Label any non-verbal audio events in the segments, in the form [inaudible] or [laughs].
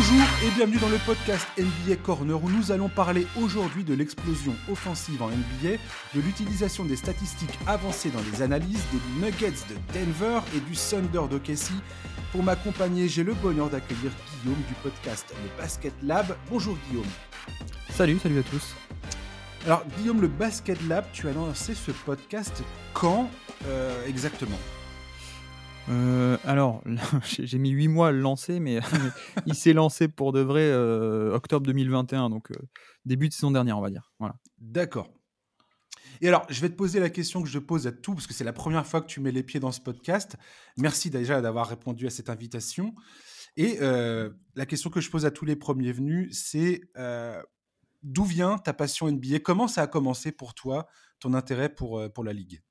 Bonjour et bienvenue dans le podcast NBA Corner où nous allons parler aujourd'hui de l'explosion offensive en NBA, de l'utilisation des statistiques avancées dans les analyses, des Nuggets de Denver et du Thunder d'OKC. Pour m'accompagner, j'ai le bonheur d'accueillir Guillaume du podcast Le Basket Lab. Bonjour Guillaume. Salut, salut à tous. Alors Guillaume, le Basket Lab, tu as lancé ce podcast quand euh, exactement? Euh, alors, [laughs] j'ai mis 8 mois à le lancer, [laughs] mais il s'est lancé pour de vrai euh, octobre 2021, donc début de saison dernière, on va dire. Voilà. D'accord. Et alors, je vais te poser la question que je pose à tout, parce que c'est la première fois que tu mets les pieds dans ce podcast. Merci déjà d'avoir répondu à cette invitation. Et la question que je pose à tous les premiers venus, c'est d'où vient ta passion NBA Comment ça a commencé pour toi, ton intérêt pour, pour la Ligue?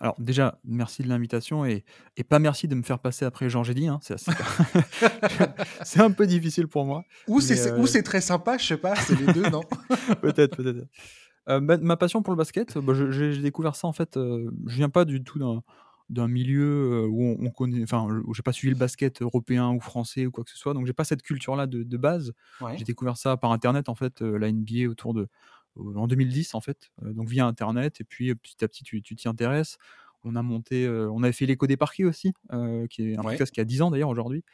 Alors déjà, merci de l'invitation et, et, pas merci de me faire passer après Jean Gédy. Hein, [laughs] c'est un peu difficile pour moi. Ou c'est très sympa, je sais pas, c'est les deux, non? [laughs] Peut-être, peut-être. Euh, ma, passion pour le basket, bah, j'ai découvert ça en fait. Euh, je viens pas du tout d'un milieu euh, où on, connaît, enfin, où j'ai pas suivi le basket européen ou français ou quoi que ce soit, donc j'ai pas cette culture-là de, de, base. J'ai découvert ça par internet en fait, la NBA autour de en 2010 en fait, donc via internet et puis petit à petit tu t'y intéresses. On a monté, on avait fait l'écho des parquets aussi, qui est un podcast qui a 10 ans d'ailleurs aujourd'hui.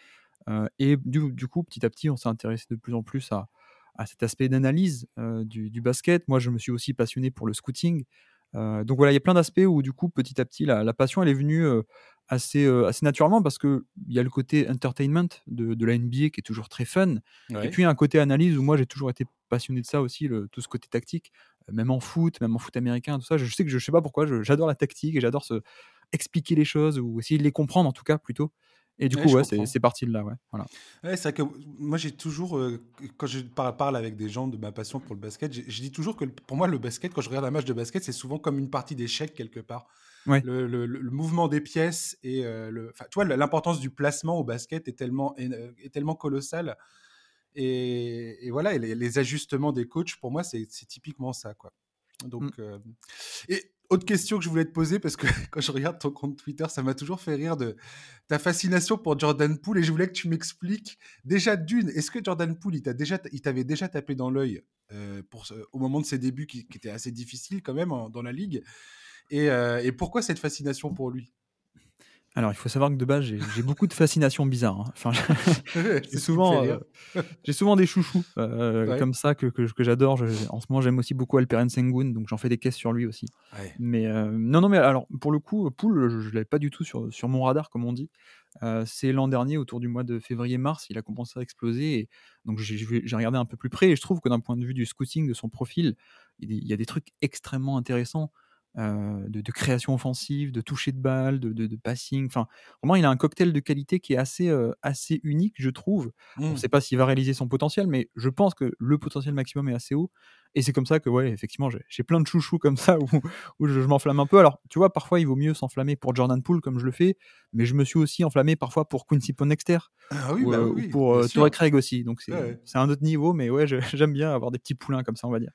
et du, du, coup, petit à petit, on s'est intéressé de plus en plus à, à cet aspect d'analyse du, du, basket. Moi, je me suis aussi passionné pour le scouting. Donc voilà, il y a plein d'aspects où du coup, petit à petit, la, la passion, elle est venue assez, assez naturellement parce qu'il y a le côté entertainment de, de, la NBA qui est toujours très fun. Et puis, un côté analyse où moi, j'ai toujours été passionné de ça aussi, le, tout ce côté tactique, même en foot, même en foot américain, tout ça. Je sais que je, je sais pas pourquoi, j'adore la tactique et j'adore se expliquer les choses ou essayer de les comprendre en tout cas plutôt. Et du coup, ouais, c'est parti de là. Ouais. Voilà. Ouais, c'est vrai que moi, j'ai toujours, quand je parle avec des gens de ma passion pour le basket, je dis toujours que pour moi, le basket, quand je regarde un match de basket, c'est souvent comme une partie d'échec quelque part. Le, le, mouvement des pièces et le, tu vois, l'importance du placement au basket est tellement, est, tellement colossale. Et, et voilà, les, les, ajustements des coachs, pour moi, c'est typiquement ça. Quoi. Donc, mmh. et autre question que je voulais te poser, parce que [laughs] quand je regarde ton compte Twitter, ça m'a toujours fait rire de ta fascination pour Jordan Poole, et je voulais que tu m'expliques déjà d'une, est-ce que Jordan Poole, il t'avait déjà, tapé dans l'œil euh, au moment de ses débuts qui, étaient assez difficiles quand même dans la ligue, et, et pourquoi cette fascination pour lui? Alors, il faut savoir que de base, j'ai beaucoup de fascinations bizarres. Hein. Enfin, j'ai [laughs] souvent, euh, souvent des chouchous euh, comme ça que, que, que j'adore. En ce moment, j'aime aussi beaucoup Alperen Sengun, donc j'en fais des caisses sur lui aussi. Mais euh, non, non, mais alors pour le coup, Poul, je, ne l'avais pas du tout sur, sur mon radar, comme on dit. C'est l'an dernier, autour du mois de février-mars, il a commencé à exploser. Et donc j'ai regardé un peu plus près et je trouve que d'un point de vue du scouting de son profil, il y a des trucs extrêmement intéressants. Euh, de, création offensive, de toucher de balle, de, passing. Enfin, vraiment, il a un cocktail de qualité qui est assez, euh, assez unique, je trouve. On ne mmh. sait pas s'il va réaliser son potentiel, mais je pense que le potentiel maximum est assez haut. Et c'est comme ça que, ouais, effectivement, j'ai plein de chouchous comme ça [laughs] où, où je, m'enflamme un peu. Alors, tu vois, parfois, il vaut mieux s'enflammer pour Jordan Poole, comme je le fais, mais je me suis aussi enflammé parfois pour Quincy Ponnexter ah ou, bah euh, pour Torrey Craig aussi. Donc, c'est un autre niveau, mais ouais, [laughs] j'aime bien avoir des petits poulains comme ça, on va dire.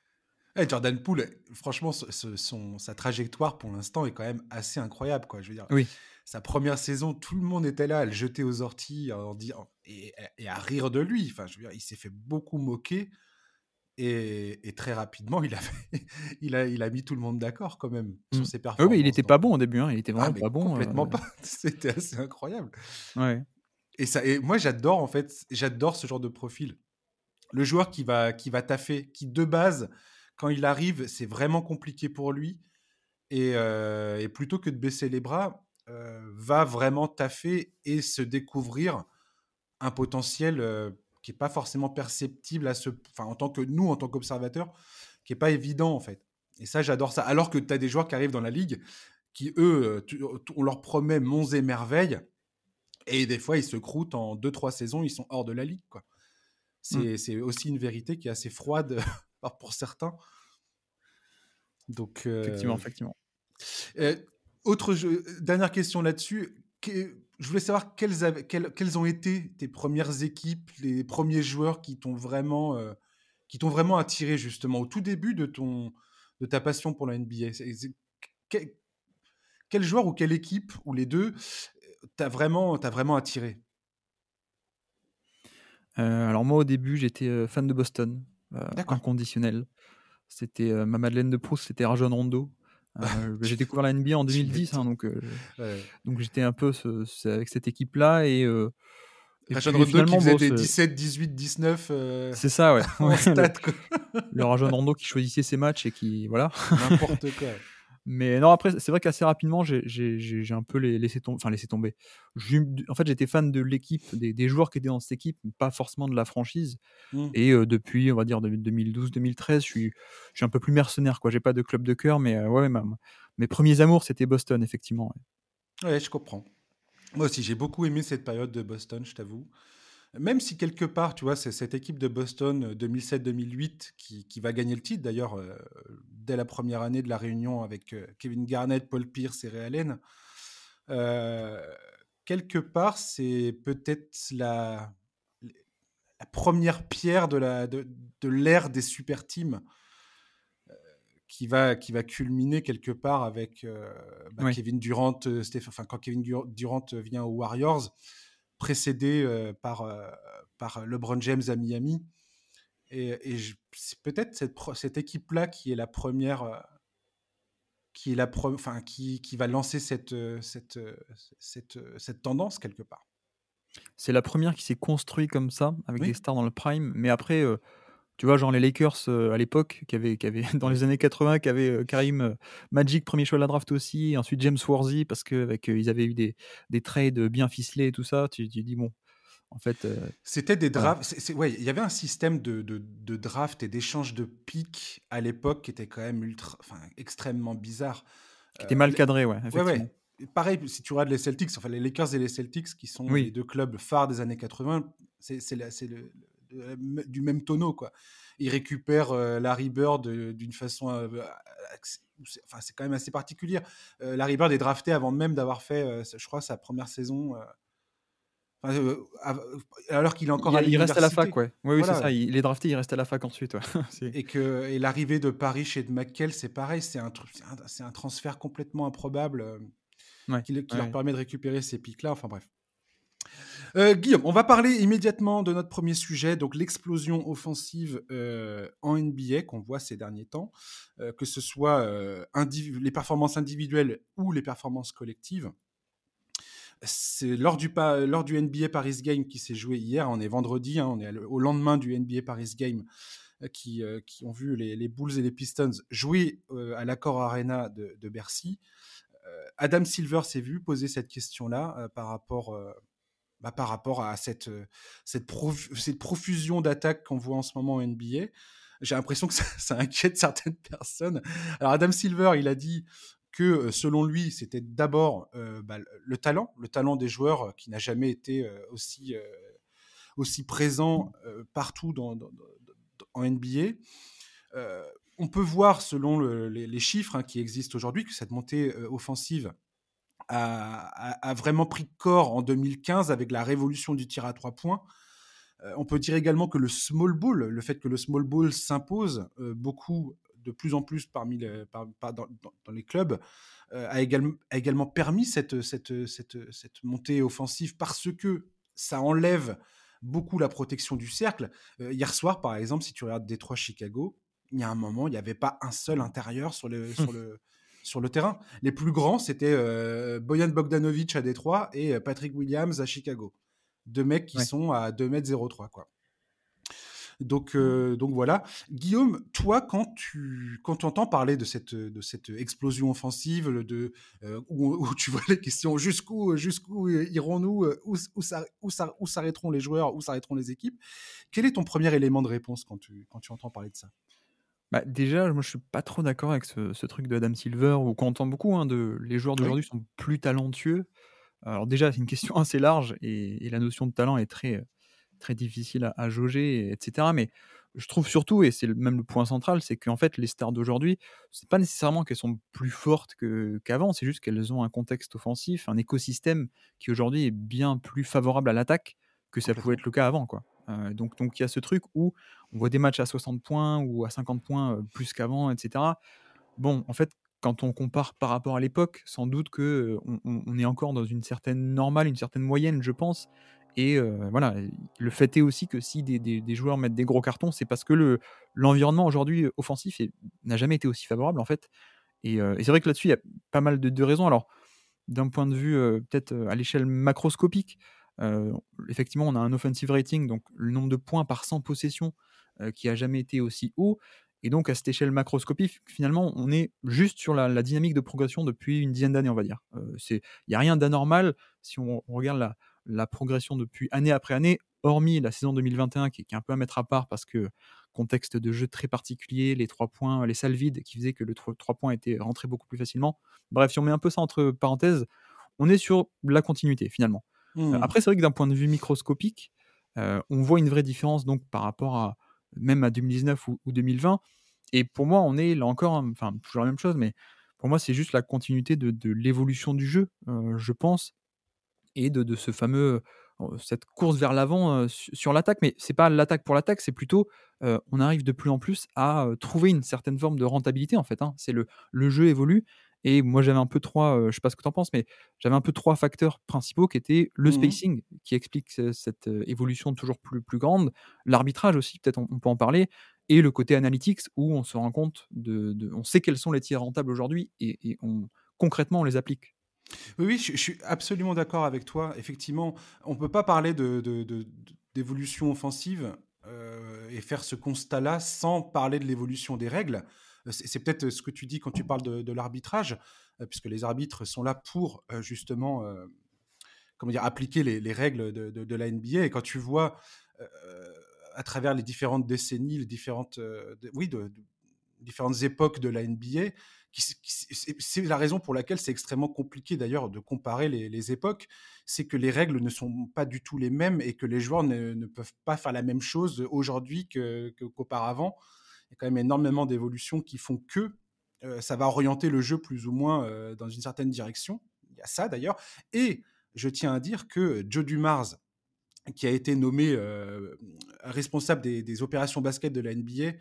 Eh, Jordan Poole, franchement, son, sa trajectoire pour l'instant est quand même assez incroyable. Quoi. Je veux dire, oui. sa première saison, tout le monde était là à le jeter aux orties en, et, et, à rire de lui. Enfin, je veux dire, il s'est fait beaucoup moquer. Et, et, très rapidement, il a, [laughs] il, a, il a mis tout le monde d'accord quand même sur mmh. ses performances. Oui, il n'était pas bon au début, hein. il était vraiment ah, pas bon. Complètement euh, pas. [laughs] C'était assez incroyable. Ouais. Et, ça, et moi, j'adore en fait, j'adore ce genre de profil. Le joueur qui va, qui va taffer, qui de base quand il arrive, c'est vraiment compliqué pour lui. Et, euh, plutôt que de baisser les bras, euh, va vraiment taffer et se découvrir un potentiel euh, qui n'est pas forcément perceptible à ce, enfin, en tant que nous, en tant qu'observateurs, qui n'est pas évident en fait. Et ça, j'adore ça. Alors que tu as des joueurs qui arrivent dans la ligue qui, eux, on leur promet monts et merveilles. Et des fois, ils se croûtent en 2-3 saisons, ils sont hors de la ligue. Quoi. Mmh. C'est, aussi une vérité qui est assez froide pour certains. Donc, effectivement, effectivement. autre dernière question là-dessus. Je voulais savoir quelles, quelles, ont été tes premières équipes, les premiers joueurs qui t'ont vraiment, qui t'ont vraiment attiré justement au tout début de, ton, de ta passion pour la NBA. Quel, quel joueur ou quelle équipe, ou les deux, t'a vraiment, vraiment attiré? Alors moi, au début, j'étais fan de Boston, inconditionnel. C'était ma Madeleine de Proust, c'était Rajon Rondo. [laughs] j'ai découvert la NBA en 2010, hein, donc, donc j'étais un peu avec cette équipe-là et Rajon Rondo qui faisait des 17, 18, 19. C'est ça, ouais. [laughs] le Rajon Rondo qui choisissait ses matchs et qui. Voilà. N'importe quoi. Mais non, après, c'est vrai qu'assez rapidement, j'ai un peu laissé, tomber. Enfin, laissé tomber. En fait, j'étais fan de l'équipe, des, joueurs qui étaient dans cette équipe, pas forcément de la franchise. Mmh. Et depuis, on va dire, 2012-2013, je suis, je suis un peu plus mercenaire. J'ai pas de club de cœur, mais ouais, mes premiers amours, c'était Boston, effectivement. Ouais. je comprends. Moi aussi, j'ai beaucoup aimé cette période de Boston, je t'avoue. Même si quelque part, tu vois, c'est cette équipe de Boston 2007-2008 euh, qui, va gagner le titre, d'ailleurs, euh, dès la première année de la réunion avec euh, Kevin Garnett, Paul Pierce et Ray Allen. quelque part, c'est peut-être la, la, première pierre de l'ère de, de des super teams qui va, qui va culminer quelque part avec bah, Kevin Durant, enfin, quand Kevin Durant vient aux Warriors précédé euh, par, euh, par LeBron James à Miami. Et, c'est peut-être cette, cette équipe-là qui est la première euh, qui est la enfin qui, qui, va lancer cette, cette, cette, cette, tendance quelque part. C'est la première qui s'est construite comme ça, avec des stars dans le prime. Mais après, tu vois, genre les Lakers à l'époque, qui avaient, qui avaient, [laughs] dans les années 80, qui avaient Karim Magic, premier choix de la draft aussi, et ensuite James Worthy, parce qu'ils avaient eu des, des trades bien ficelés et tout ça. Tu, tu dis, bon, en fait. C'était des drafts. Ouais, il y avait un système de, de, de draft et d'échange de pics à l'époque qui était quand même ultra, enfin, extrêmement bizarre. Qui était mal cadré, ouais, effectivement. Ouais, ouais. Pareil, si tu regardes les Celtics, enfin les Lakers et les Celtics, qui sont les deux clubs phares des années 80, c'est le, du même tonneau. Quoi. Il récupère euh, Larry Bird euh, d'une façon. Euh, enfin, c'est quand même assez particulier. Larry Bird est drafté avant même d'avoir fait, je crois, sa première saison. alors qu'il est encore il, à Il reste à la fac, ouais. Oui, oui c'est ça. Il est drafté, il reste à la fac ensuite. [laughs] et que et l'arrivée de Paris chez de McKell, c'est pareil. C'est un, c'est un, transfert complètement improbable qui, leur permet de récupérer ces pics-là. Enfin bref. Euh, Guillaume, on va parler immédiatement de notre premier sujet, donc l'explosion offensive euh, en NBA qu'on voit ces derniers temps, euh, que ce soit les performances individuelles ou les performances collectives. C'est lors du, lors du NBA Paris Game qui s'est joué hier, on est vendredi, hein, on est au lendemain du NBA Paris Game qui, ont vu les, Bulls et les Pistons jouer à l'Accor Arena de Bercy. Adam Silver s'est vu poser cette question-là par rapport bah, par rapport à cette, cette, profusion d'attaques qu'on voit en ce moment en NBA. J'ai l'impression que [laughs] ça, inquiète certaines personnes. Alors Adam Silver, il a dit que selon lui, c'était d'abord bah, le talent, le talent des joueurs qui n'a jamais été aussi, aussi présent partout en NBA. on peut voir, selon les, chiffres hein, qui existent aujourd'hui, que cette montée offensive a, vraiment pris corps en 2015 avec la révolution du tir à trois points. Euh, on peut dire également que le small ball, le fait que le small ball s'impose euh, beaucoup, de plus en plus parmi dans, les clubs, euh, a, également, a, également, permis cette, cette, cette, cette, montée offensive parce que ça enlève beaucoup la protection du cercle. hier soir, par exemple, si tu regardes Détroit-Chicago, il y a un moment, il n'y avait pas un seul intérieur sur le, sur [laughs] le, sur le terrain. Les plus grands, c'était euh, Boyan Bogdanovic à Détroit et euh, Patrick Williams à Chicago. Deux mecs qui sont à 2m03, quoi. Donc, euh, donc voilà. Guillaume, toi, quand tu quand entends parler de cette, de cette explosion offensive, de, où, tu vois les questions jusqu'où jusqu'où irons-nous, où, où, où s'arrêteront les joueurs, où s'arrêteront les équipes, quel est ton premier élément de réponse quand tu, quand tu entends parler de ça? Bah, déjà, moi, je suis pas trop d'accord avec ce, truc de Adam Silver, ou qu'on entend beaucoup, hein, de les joueurs d'aujourd'hui sont plus talentueux. Alors déjà, c'est une question [laughs] assez large, et, la notion de talent est très, très difficile à, jauger, etc. Mais je trouve surtout, et c'est même le point central, c'est qu'en fait, les stars d'aujourd'hui, c'est pas nécessairement qu'elles sont plus fortes qu'avant, c'est juste qu'elles ont un contexte offensif, un écosystème qui aujourd'hui est bien plus favorable à l'attaque que ça pouvait être le cas avant, quoi. Euh, donc, donc il y a ce truc où on voit des matchs à 60 points ou à 50 points euh, plus qu'avant, etc. Bon, en fait, quand on compare par rapport à l'époque, sans doute que euh, on, est encore dans une certaine normale, une certaine moyenne, je pense. Et voilà, le fait est aussi que si des, joueurs mettent des gros cartons, c'est parce que le, l'environnement aujourd'hui offensif n'a jamais été aussi favorable en fait. Et, c'est vrai que là-dessus, il y a pas mal de, raisons. Alors, d'un point de vue peut-être à l'échelle macroscopique, effectivement, on a un offensive rating, donc le nombre de points par 100 possessions qui a jamais été aussi haut. Et donc, à cette échelle macroscopique, finalement, on est juste sur la, dynamique de progression depuis une dizaine d'années, on va dire. Il n'y a rien d'anormal si on, regarde la, progression depuis année après année, hormis la saison 2021 qui, est un peu à mettre à part parce que contexte de jeu très particulier, les trois points, les salles vides qui faisaient que le 3, points était rentré beaucoup plus facilement. Bref, si on met un peu ça entre parenthèses, on est sur la continuité finalement. Euh, mmh. après, c'est vrai que d'un point de vue microscopique, euh, on voit une vraie différence donc par rapport à même à 2019 ou, 2020. Et pour moi, on est là encore, enfin toujours la même chose, mais pour moi, c'est juste la continuité de, l'évolution du jeu, euh, je pense, et de, ce fameux cette course vers l'avant sur l'attaque, mais c'est pas l'attaque pour l'attaque, c'est plutôt on arrive de plus en plus à trouver une certaine forme de rentabilité en fait. Hein. C'est le, le jeu évolue et moi j'avais un peu trois, je sais pas ce que tu en penses, mais j'avais un peu trois facteurs principaux qui étaient le mmh spacing qui explique cette évolution toujours plus, plus grande, l'arbitrage aussi, peut-être on, peut en parler, et le côté analytics où on se rend compte de, on sait quels sont les tirs rentables aujourd'hui et, et on, concrètement on les applique. Oui, oui, je, suis absolument d'accord avec toi. Effectivement, on ne peut pas parler d'évolution de, offensive euh, et faire ce constat-là sans parler de l'évolution des règles. Euh, c'est peut-être ce que tu dis quand tu parles de, l'arbitrage, euh, puisque les arbitres sont là pour justement comment dire, appliquer les, règles de, la NBA. Et quand tu vois à travers les différentes décennies, les différentes, oui, différentes époques de la NBA, c'est la raison pour laquelle c'est extrêmement compliqué d'ailleurs de comparer les, époques, c'est que les règles ne sont pas du tout les mêmes et que les joueurs ne, peuvent pas faire la même chose aujourd'hui qu'auparavant. Il y a quand même énormément d'évolutions qui font que euh, ça va orienter le jeu plus ou moins euh, dans une certaine direction. Il y a ça d'ailleurs. Et je tiens à dire que Joe Dumars, qui a été nommé euh, responsable des, opérations basket de la NBA,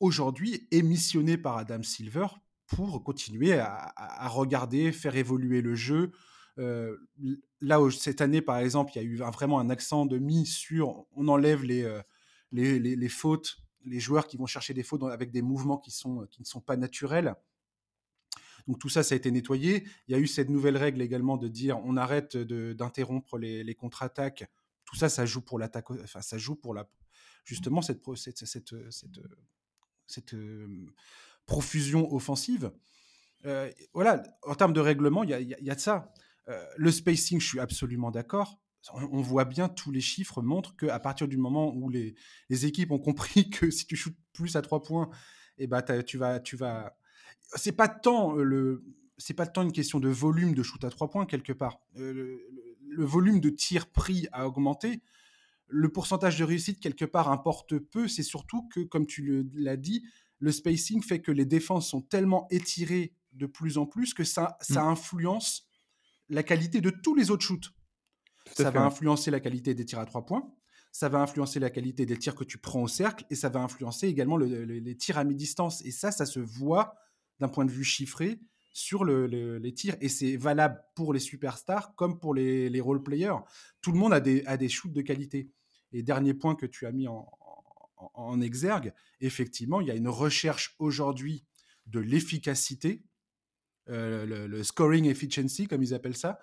aujourd'hui est missionné par Adam Silver pour continuer à, regarder, faire évoluer le jeu. Là, cette année, par exemple, il y a eu vraiment un accent de mise sur on enlève les, fautes, les joueurs qui vont chercher des fautes avec des mouvements qui, sont, qui ne sont pas naturels. Donc tout ça, ça a été nettoyé. Il y a eu cette nouvelle règle également de dire on arrête d'interrompre les, contre-attaques. Tout ça, ça joue pour l'attaque, enfin ça joue pour la justement cette, cette, cette, cette cette profusion offensive. voilà, en termes de règlement, il y, a, de ça. le spacing, je suis absolument d'accord. On, voit bien, tous les chiffres montrent qu'à partir du moment où les, équipes ont compris [laughs] que si tu shootes plus à trois points, et eh ben, tu vas, tu vas. C'est pas tant le, c'est pas tant une question de volume de shoot à trois points quelque part. le, volume de tirs pris a augmenté, le pourcentage de réussite, quelque part, importe peu. C'est surtout que, comme tu l'as dit, le spacing fait que les défenses sont tellement étirées de plus en plus que ça, ça mm. influence la qualité de tous les autres shoots. Ça va influencer la qualité des tirs à trois points, ça va influencer la qualité des tirs que tu prends au cercle et ça va influencer également les tirs à mi-distance. Et ça, ça se voit d'un point de vue chiffré sur les tirs. Et c'est valable pour les superstars comme pour les, les role-players. Tout le monde a des, a des shoots de qualité. Et dernier point que tu as mis en, en, exergue, effectivement, il y a une recherche aujourd'hui de l'efficacité, euh, le, scoring efficiency, comme ils appellent ça,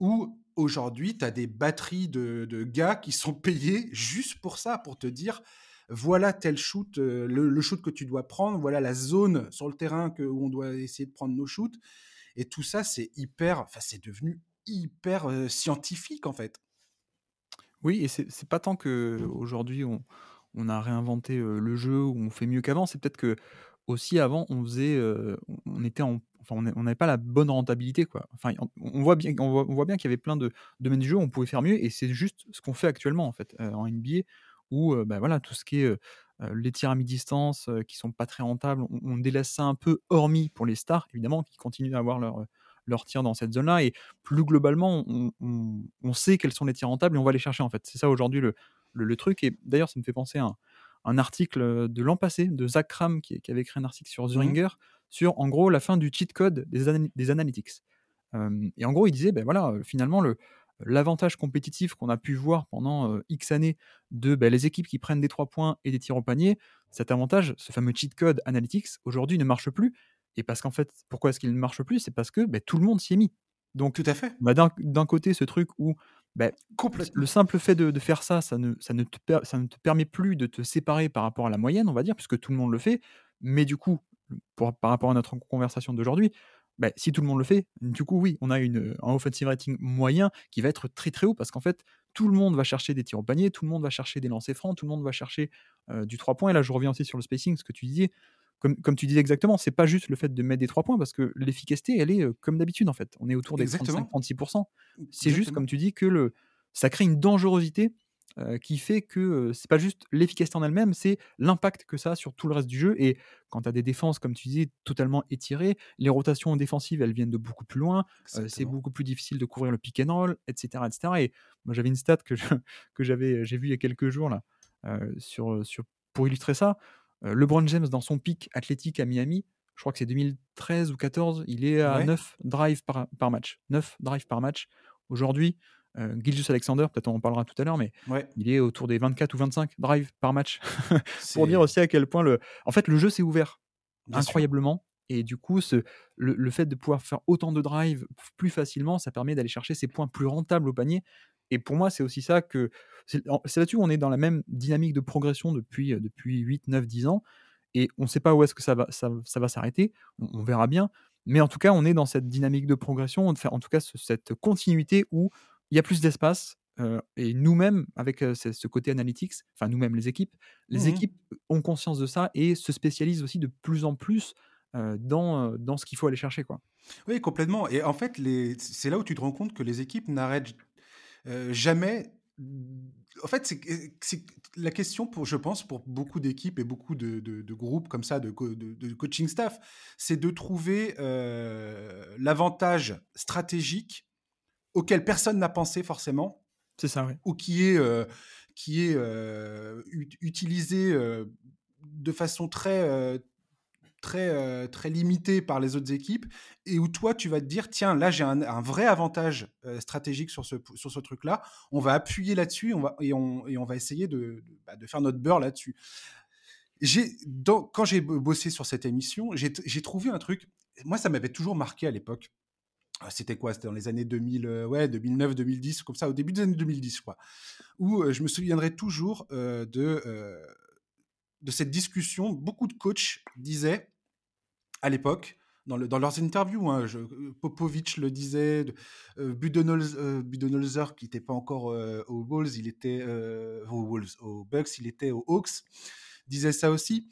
où aujourd'hui, tu as des batteries de, gars qui sont [laughs] payés juste pour ça, pour te dire, voilà tel shoot, euh, le, shoot que tu dois prendre, voilà la zone sur le terrain que, où on doit essayer de prendre nos shoots. Et tout ça, c'est hyper, enfin, c'est devenu hyper euh, scientifique en fait. Oui, et c'est pas tant qu'aujourd'hui on on a réinventé, le jeu ou on fait mieux qu'avant, c'est peut-être que aussi avant on faisait, on était en enfin on n'avait pas la bonne rentabilité quoi. Enfin on voit bien on voit bien qu'il y avait plein de domaines du jeu où on pouvait faire mieux et c'est juste ce qu'on fait actuellement en fait, en NBA où, bah, voilà tout ce qui est, les tirs à mi-distance, qui sont pas très rentables, on délaisse ça un peu hormis pour les stars évidemment qui continuent à avoir leur, leur tir dans cette zone-là. Et plus globalement, on, sait quels sont les tirs rentables et on va les chercher en fait. C'est ça aujourd'hui le, le, truc. Et d'ailleurs, ça me fait penser à un, article de l'an passé de Zach Kram qui, avait écrit un article sur Zuringer mmh sur en gros la fin du cheat code des, des analytics. et en gros, il disait, ben voilà, finalement, le, l'avantage compétitif qu'on a pu voir pendant X années de bah, les équipes qui prennent des 3 points et des tirs au panier, cet avantage, ce fameux cheat code analytics, aujourd'hui ne marche plus. Et parce qu'en fait, pourquoi est-ce qu'il ne marche plus? C'est parce que bah, tout le monde s'y est mis. Donc, tout à fait. Bah, d'un côté, ce truc où bah, le simple fait de, faire ça, ça ne, ça, ne te ça ne te permet plus de te séparer par rapport à la moyenne, on va dire, puisque tout le monde le fait. Mais du coup, par rapport à notre conversation d'aujourd'hui, bah, si tout le monde le fait, du coup, oui, on a une, un offensive rating moyen qui va être très très haut parce qu'en fait, tout le monde va chercher des tirs au panier, tout le monde va chercher des lancers francs, tout le monde va chercher du 3 points. Et là, je reviens aussi sur le spacing, ce que tu disais. Comme, comme tu disais exactement, c'est pas juste le fait de mettre des 3 points parce que l'efficacité, elle est comme d'habitude en fait. On est autour des 35-36%. C'est juste, comme tu dis, que le, ça crée une dangerosité qui fait que c'est pas juste l'efficacité en elle-même, c'est l'impact que ça a sur tout le reste du jeu. Et quand tu as des défenses, comme tu disais, totalement étirées, les rotations défensives, elles viennent de beaucoup plus loin. c'est beaucoup plus difficile de couvrir le pick and roll, etc. etc. Et moi, j'avais une stat que, [laughs] que j'avais, j'ai vu il y a quelques jours là, sur, sur, pour illustrer ça. LeBron James, dans son pic athlétique à Miami, je crois que c'est 2013 ou 14, il est à 9 drives par, par match. 9 drives par match. Aujourd'hui, euh, Alexander, peut-être on en parlera tout à l'heure, mais il est autour des 24 ou 25 drives par match. [laughs] pour dire aussi à quel point le. En fait, le jeu s'est ouvert incroyablement. Et du coup, ce, le, fait de pouvoir faire autant de drives plus facilement, ça permet d'aller chercher ses points plus rentables au panier. Et pour moi, c'est aussi ça que. C'est là-dessus où on est dans la même dynamique de progression depuis, euh, depuis 8, 9, 10 ans. Et on ne sait pas où est-ce que ça va, ça, va s'arrêter. On, verra bien. Mais en tout cas, on est dans cette dynamique de progression, en tout cas cette continuité où il y a plus d'espace. et nous-mêmes, avec ce, côté analytics, enfin nous-mêmes les équipes, les mmh équipes ont conscience de ça et se spécialisent aussi de plus en plus dans, dans ce qu'il faut aller chercher. Quoi. Oui, complètement. Et en fait, c'est là où tu te rends compte que les équipes n'arrêtent jamais. En fait, c'est la question, pour, je pense, pour beaucoup d'équipes et beaucoup de, de, groupes comme ça, de, de coaching staff, c'est de trouver l'avantage stratégique auquel personne n'a pensé forcément. C'est ça, oui. Ou qui est, euh, qui est euh, utilisé euh, de façon très, très, très limitée par les autres équipes, et où toi, tu vas te dire, tiens, là, j'ai un, vrai avantage stratégique sur ce, sur ce truc-là, on va appuyer là-dessus on va, et, on, et on va essayer de, bah, de faire notre beurre là-dessus. Quand j'ai bossé sur cette émission, j'ai trouvé un truc, moi, ça m'avait toujours marqué à l'époque c'était quoi? C'était dans les années 2000, euh, ouais, 2009, 2010, comme ça, au début des années 2010, je crois. Où euh, je me souviendrai toujours euh, de, de cette discussion. Beaucoup de coachs disaient, à l'époque, dans, dans, leurs interviews, hein, Popovic le disait, Budenholzer, qui n'était pas encore aux Wolves, il était aux Bucks, il était aux Hawks, disait ça aussi.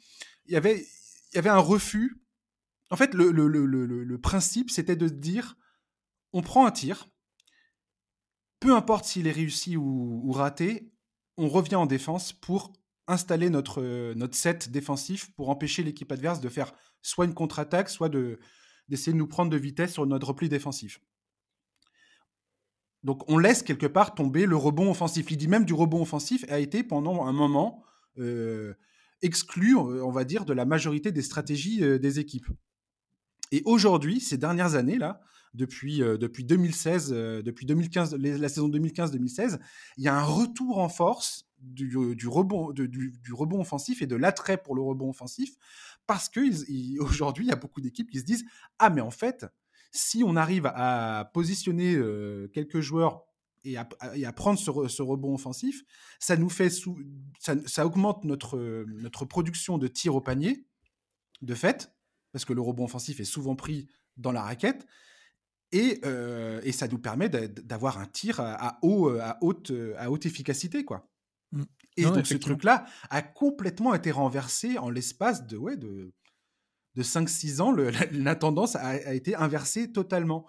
Il y avait, il y avait un refus. En fait, le, le, le, le principe, c'était de dire on prend un tir, peu importe s'il est réussi ou, raté, on revient en défense pour installer notre, set défensif pour empêcher l'équipe adverse de faire soit une contre-attaque, soit de, d'essayer de nous prendre de vitesse sur notre repli défensif. Donc on laisse quelque part tomber le rebond offensif. L'idée même du rebond offensif a été pendant un moment euh, exclu, on va dire, de la majorité des stratégies euh, des équipes. Et aujourd'hui, ces dernières années là, depuis, euh, depuis 2016, euh, depuis 2015, la saison 2015-2016, il y a un retour en force du, euh, rebond, du, rebond offensif et de l'attrait pour le rebond offensif, parce qu'aujourd'hui, [laughs] il y a beaucoup d'équipes qui se disent Ah, mais en fait, si on arrive à positionner quelques joueurs et à, prendre ce, rebond offensif, ça nous fait ça, augmente notre, notre production de tirs au panier, de fait, parce que le rebond offensif est souvent pris dans la raquette, et, et, ça nous permet d'avoir un tir à, haut, à, haute, à haute efficacité. Quoi. Mmh. Et donc ce truc-là a complètement été renversé en l'espace de, ouais, de, de 5-6 ans. Le, la, tendance a, été inversée totalement.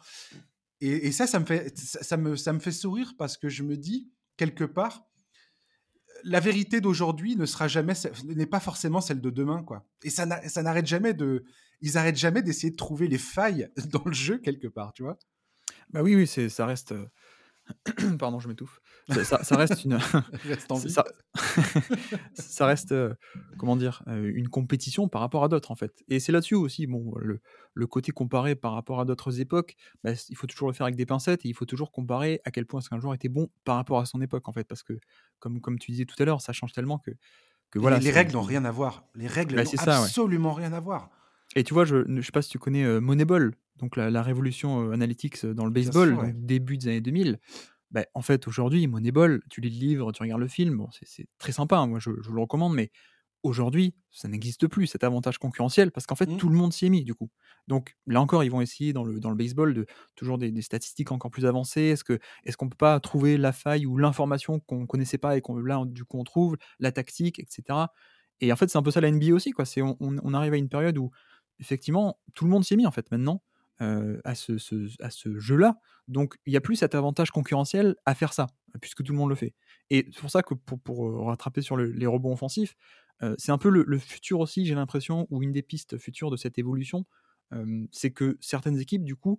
Et, ça, ça me, fait, ça, me, ça me fait sourire parce que je me dis, quelque part, la vérité d'aujourd'hui ne sera jamais, n'est pas forcément celle de demain, quoi. Et ça n'arrête jamais de, ils arrêtent jamais d'essayer de trouver les failles [laughs] dans le jeu quelque part, tu vois? Bah oui, oui, c'est, ça reste. Euh, [clears throat] Pardon, je m'étouffe. Ça, reste une. [laughs] [laughs] ça, ça, reste, euh, comment dire, euh, une compétition par rapport à d'autres, en fait. Et c'est là-dessus aussi, bon, le, le, côté comparé par rapport à d'autres époques, bah, il faut toujours le faire avec des pincettes et il faut toujours comparer à quel point est-ce qu'un joueur était bon par rapport à son époque, en fait. Parce que, comme, comme tu disais tout à l'heure, ça change tellement que. que voilà, les, règles n'ont rien à voir. Les règles bah, n'ont absolument rien à voir. Et tu vois, je ne sais pas si tu connais euh, Moneyball, donc la, révolution analytics dans le baseball, début des années 2000. Bah, en fait, aujourd'hui, Moneyball, tu lis le livre, tu regardes le film, bon, c'est très sympa, hein, moi je, je, le recommande, mais aujourd'hui, ça n'existe plus, cet avantage concurrentiel, parce qu'en fait, mmh. tout le monde s'y est mis, du coup. Donc là encore, ils vont essayer dans le, dans le baseball de toujours des, statistiques encore plus avancées. Est-ce qu'on est qu'on peut pas trouver la faille ou l'information qu'on connaissait pas et qu'on là, du coup, on trouve, la tactique, etc. Et en fait, c'est un peu ça la NBA aussi, quoi. On, on, arrive à une période où, effectivement, tout le monde s'y est mis, en fait, maintenant. Euh, à ce, jeu-là. Donc, il n'y a plus cet avantage concurrentiel à faire ça, puisque tout le monde le fait. Et c'est pour ça que pour, euh, rattraper sur les rebonds offensifs, euh, c'est un peu le, futur aussi, j'ai l'impression, ou une des pistes futures de cette évolution, c'est que certaines équipes, du coup,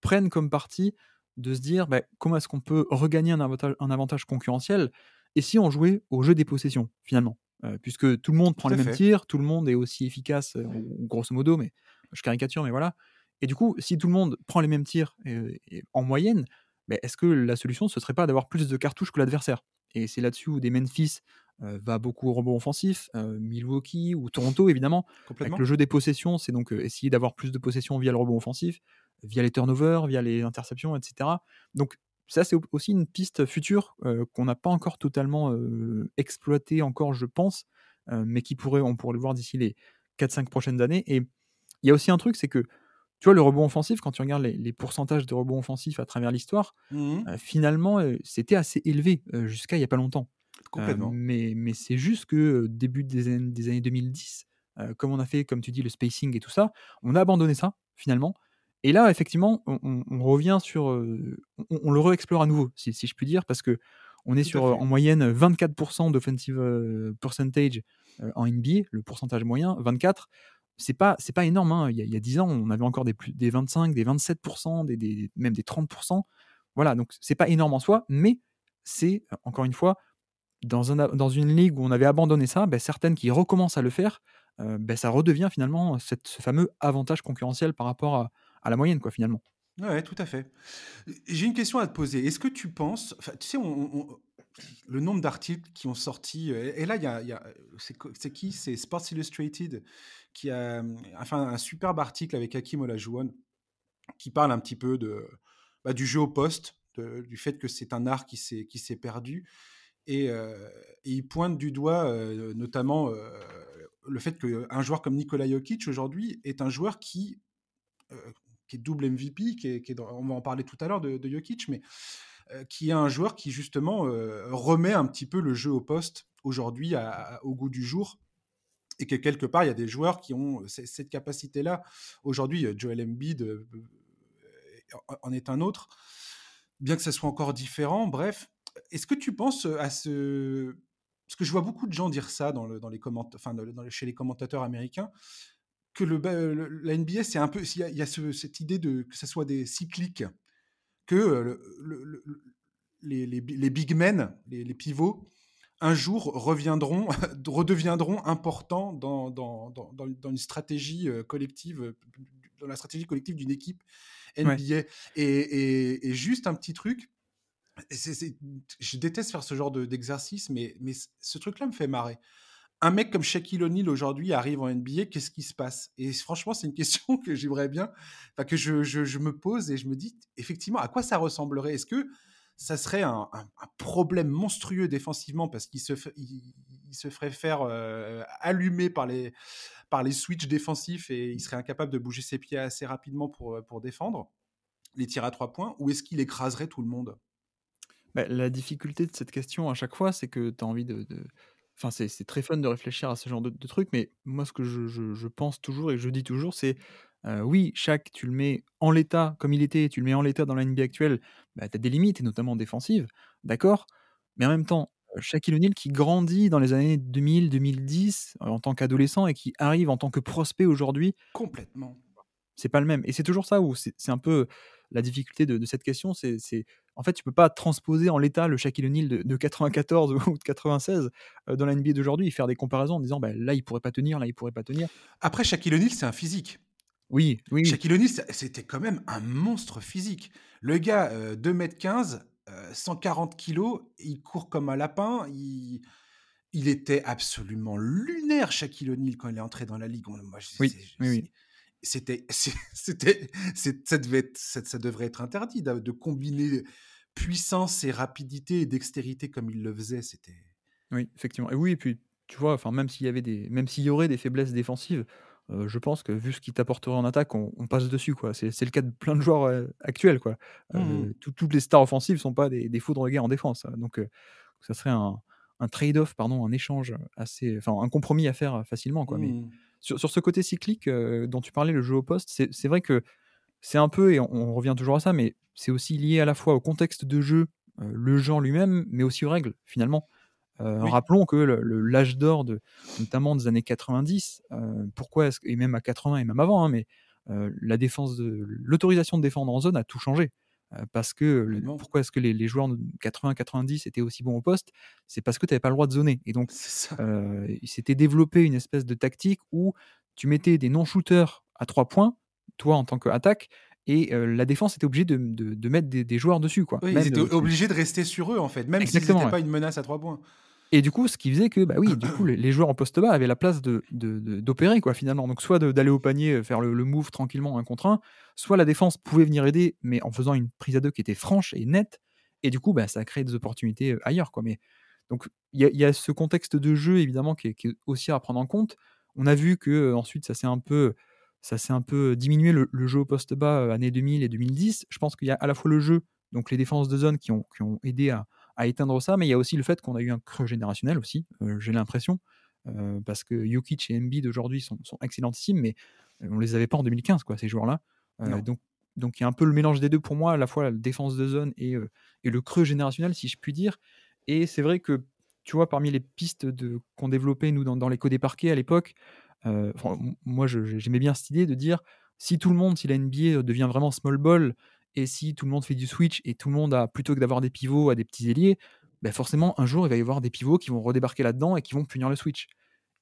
prennent comme parti de se dire bah, comment est-ce qu'on peut regagner un avantage concurrentiel et si on jouait au jeu des possessions, finalement? Puisque tout le monde prend les mêmes tirs, tout le monde est aussi efficace, grosso modo, mais je caricature, mais voilà. Et du coup, si tout le monde prend les mêmes tirs en moyenne, bah, est-ce que la solution, ce serait pas d'avoir plus de cartouches que l'adversaire? Et c'est là-dessus où des Memphis va beaucoup au rebond offensif, Milwaukee ou Toronto, évidemment. Avec le jeu des possessions, c'est donc essayer d'avoir plus de possessions via le rebond offensif, via les turnovers, via les interceptions, etc. Donc, ça, c'est aussi une piste future qu'on n'a pas encore totalement exploitée, encore, je pense, mais qui pourrait, on pourrait le voir d'ici les 4-5 prochaines années. Et il y a aussi un truc, c'est que tu vois, le rebond offensif, quand tu regardes les, pourcentages de rebond offensif à travers l'histoire, mmh euh, finalement, euh, c'était assez élevé euh, jusqu'à il n'y a pas longtemps. Complètement. mais mais c'est juste que début des années, des années 2010, comme on a fait, comme tu dis, le spacing et tout ça, on a abandonné ça, finalement. Et là, effectivement, on, revient sur. On, le réexplore à nouveau, si, si, je puis dire, parce que on est sur en moyenne 24% d'offensive percentage en NBA, le pourcentage moyen, 24 c'est pas c'est pas énorme. Hein. Il, y a, il, y a, 10 ans, on avait encore des, plus, des 25, des 27%, des, des, même des 30%. Voilà, donc c'est pas énorme en soi, mais c'est, encore une fois, dans, un, dans une ligue où on avait abandonné ça, ben, certaines qui recommencent à le faire, euh, ben, ça redevient finalement cette, ce fameux avantage concurrentiel par rapport à, à la moyenne, quoi, finalement. Ouais, tout à fait. J'ai une question à te poser. Est-ce que tu penses, tu sais, le nombre d'articles qui ont sorti, euh, et là, il y a, c'est qui? C'est Sports Illustrated qui a enfin un superbe article avec Hakim Olajuwon qui parle un petit peu de, bah, du jeu au poste, du fait que c'est un art qui s'est perdu, et, euh, et, il pointe du doigt euh, notamment le fait qu'un joueur comme Nikola Jokic aujourd'hui est un joueur qui qui est double MVP, qui est, on va en parler tout à l'heure de, de Jokic, mais euh, qui est un joueur qui justement euh, remet un petit peu le jeu au poste aujourd'hui au goût du jour et que quelque part il y a des joueurs qui ont cette capacité-là. Aujourd'hui, euh, Joel Embiid en est un autre, bien que ça soit encore différent. Bref, est-ce que tu penses à ce parce que je vois beaucoup de gens dire ça dans, le, dans les enfin chez les commentateurs américains, que le, la NBA c'est un peu, il y a, cette idée de que ça soit des cycliques que le, les, les, big men, les, pivots, un jour reviendront, [laughs] redeviendront importants dans, dans, dans, dans, une stratégie collective, dans la stratégie collective d'une équipe NBA. Et, et, juste un petit truc, je déteste faire ce genre d'exercice, mais, mais ce truc-là me fait marrer un mec comme Shaquille O'Neal aujourd'hui arrive en NBA, qu'est-ce qui se passe? Et franchement, c'est une question [laughs] que j'aimerais bien, que je, me pose et je me dis, effectivement, à quoi ça ressemblerait? Est-ce que ça serait un, problème monstrueux défensivement parce qu'il se, ferait faire euh, allumer par les, par les switches défensifs et il serait incapable de bouger ses pieds assez rapidement pour, euh, pour défendre? Les tirs à trois points Ou est-ce qu'il écraserait tout le monde? Bah, La difficulté de cette question à chaque fois, c'est que tu as envie de Enfin, c'est très fun de réfléchir à ce genre de, trucs, mais moi, ce que je, pense toujours et je dis toujours, c'est oui, chaque, tu le mets en l'état comme il était, tu le mets en l'état dans la NBA actuelle, bah, tu as des limites, et notamment défensives, d'accord Mais en même temps, Shaquille O'Neal qui grandit dans les années 2000, 2010 en tant qu'adolescent et qui arrive en tant que prospect aujourd'hui. Complètement. C'est pas le même. Et c'est toujours ça où c'est un peu la difficulté de, de cette question. C'est en fait, tu peux pas transposer en l'état le Shaquille O'Neal de, de 94 [laughs] ou de 96 dans la NBA d'aujourd'hui et faire des comparaisons en disant bah, là, il pourrait pas tenir, là, il pourrait pas tenir. Après, Shaquille O'Neal, c'est un physique. Oui, oui. Shaquille O'Neal, c'était quand même un monstre physique. Le gars, 2m15, 140 kilos, il court comme un lapin, il, il était absolument lunaire, Shaquille O'Neal, quand il est entré dans la ligue. Moi, oui, oui, C'était, [laughs] c'était, ça, devait ça, devrait être interdit de, combiner puissance et rapidité et dextérité comme il le faisait. C'était. Oui, effectivement. Et oui, et puis tu vois, enfin même s'il y avait des, même s'il y aurait des faiblesses défensives, euh, je pense que vu ce qu'il t'apporterait en attaque, on, passe dessus. quoi. C'est le cas de plein de joueurs euh, actuels. quoi. Euh, mmh toutes les stars offensives ne sont pas des, des foudres guerre en défense. Hein. Donc, ça serait un, un trade-off, pardon, un échange assez, enfin un compromis à faire facilement. Quoi. Mais mmh. sur, sur, ce côté cyclique dont tu parlais, le jeu au poste, c'est vrai que c'est un peu, et on, revient toujours à ça, mais c'est aussi lié à la fois au contexte de jeu, le genre lui-même, mais aussi aux règles finalement. Euh, rappelons que l'âge d'or, de, notamment des années 90, euh, pourquoi est-ce, et même à 80 et même avant, hein, mais la défense de, l'autorisation de défendre en zone a tout changé. parce que pourquoi est-ce que les, joueurs de 80-90 étaient aussi bons au poste? C'est parce que tu n'avais pas le droit de zoner. Et donc, il s'était développé une espèce de tactique où tu mettais des non-shooters à 3 points, toi en tant qu'attaque, et la défense était obligée de, de, mettre des, joueurs dessus. Quoi. ils étaient obligés de rester sur eux, en fait, même s'ils n'étaient pas une menace à 3 points. Et du coup, ce qui faisait que, bah oui, du coup, les, joueurs en poste bas avaient la place de, d'opérer, quoi, finalement. Donc, soit d'aller au panier, faire le, move tranquillement un contre un, soit la défense pouvait venir aider, mais en faisant une prise à deux qui était franche et nette. Et du coup, bah, ça a créé des opportunités ailleurs, quoi. Mais donc, il y, a ce contexte de jeu, évidemment, qui est, aussi à prendre en compte. On a vu que ensuite, ça s'est un peu, ça s'est un peu diminué le, jeu au poste bas années 2000 et 2010. Je pense qu'il y a à la fois le jeu, donc les défenses de zone qui ont, qui ont aidé à, à éteindre ça, mais il y a aussi le fait qu'on a eu un creux générationnel aussi, euh, j'ai l'impression, euh, parce que Jokic et Embiid aujourd'hui sont, sont excellentissimes, mais euh, on les avait pas en 2015, quoi, ces joueurs-là. donc, donc il y a un peu le mélange des deux pour moi, à la fois la défense de zone et, et le creux générationnel, si je puis dire. Et c'est vrai que, tu vois, parmi les pistes de, qu'on développait, nous, dans, dans l'écho des parquets à l'époque, moi, j'aimais bien cette idée de dire si tout le monde, si la NBA devient vraiment small ball et si tout le monde fait du switch et tout le monde a, plutôt que d'avoir des pivots, à des petits ailiers, ben forcément, un jour, il va y avoir des pivots qui vont redébarquer là-dedans et qui vont punir le switch.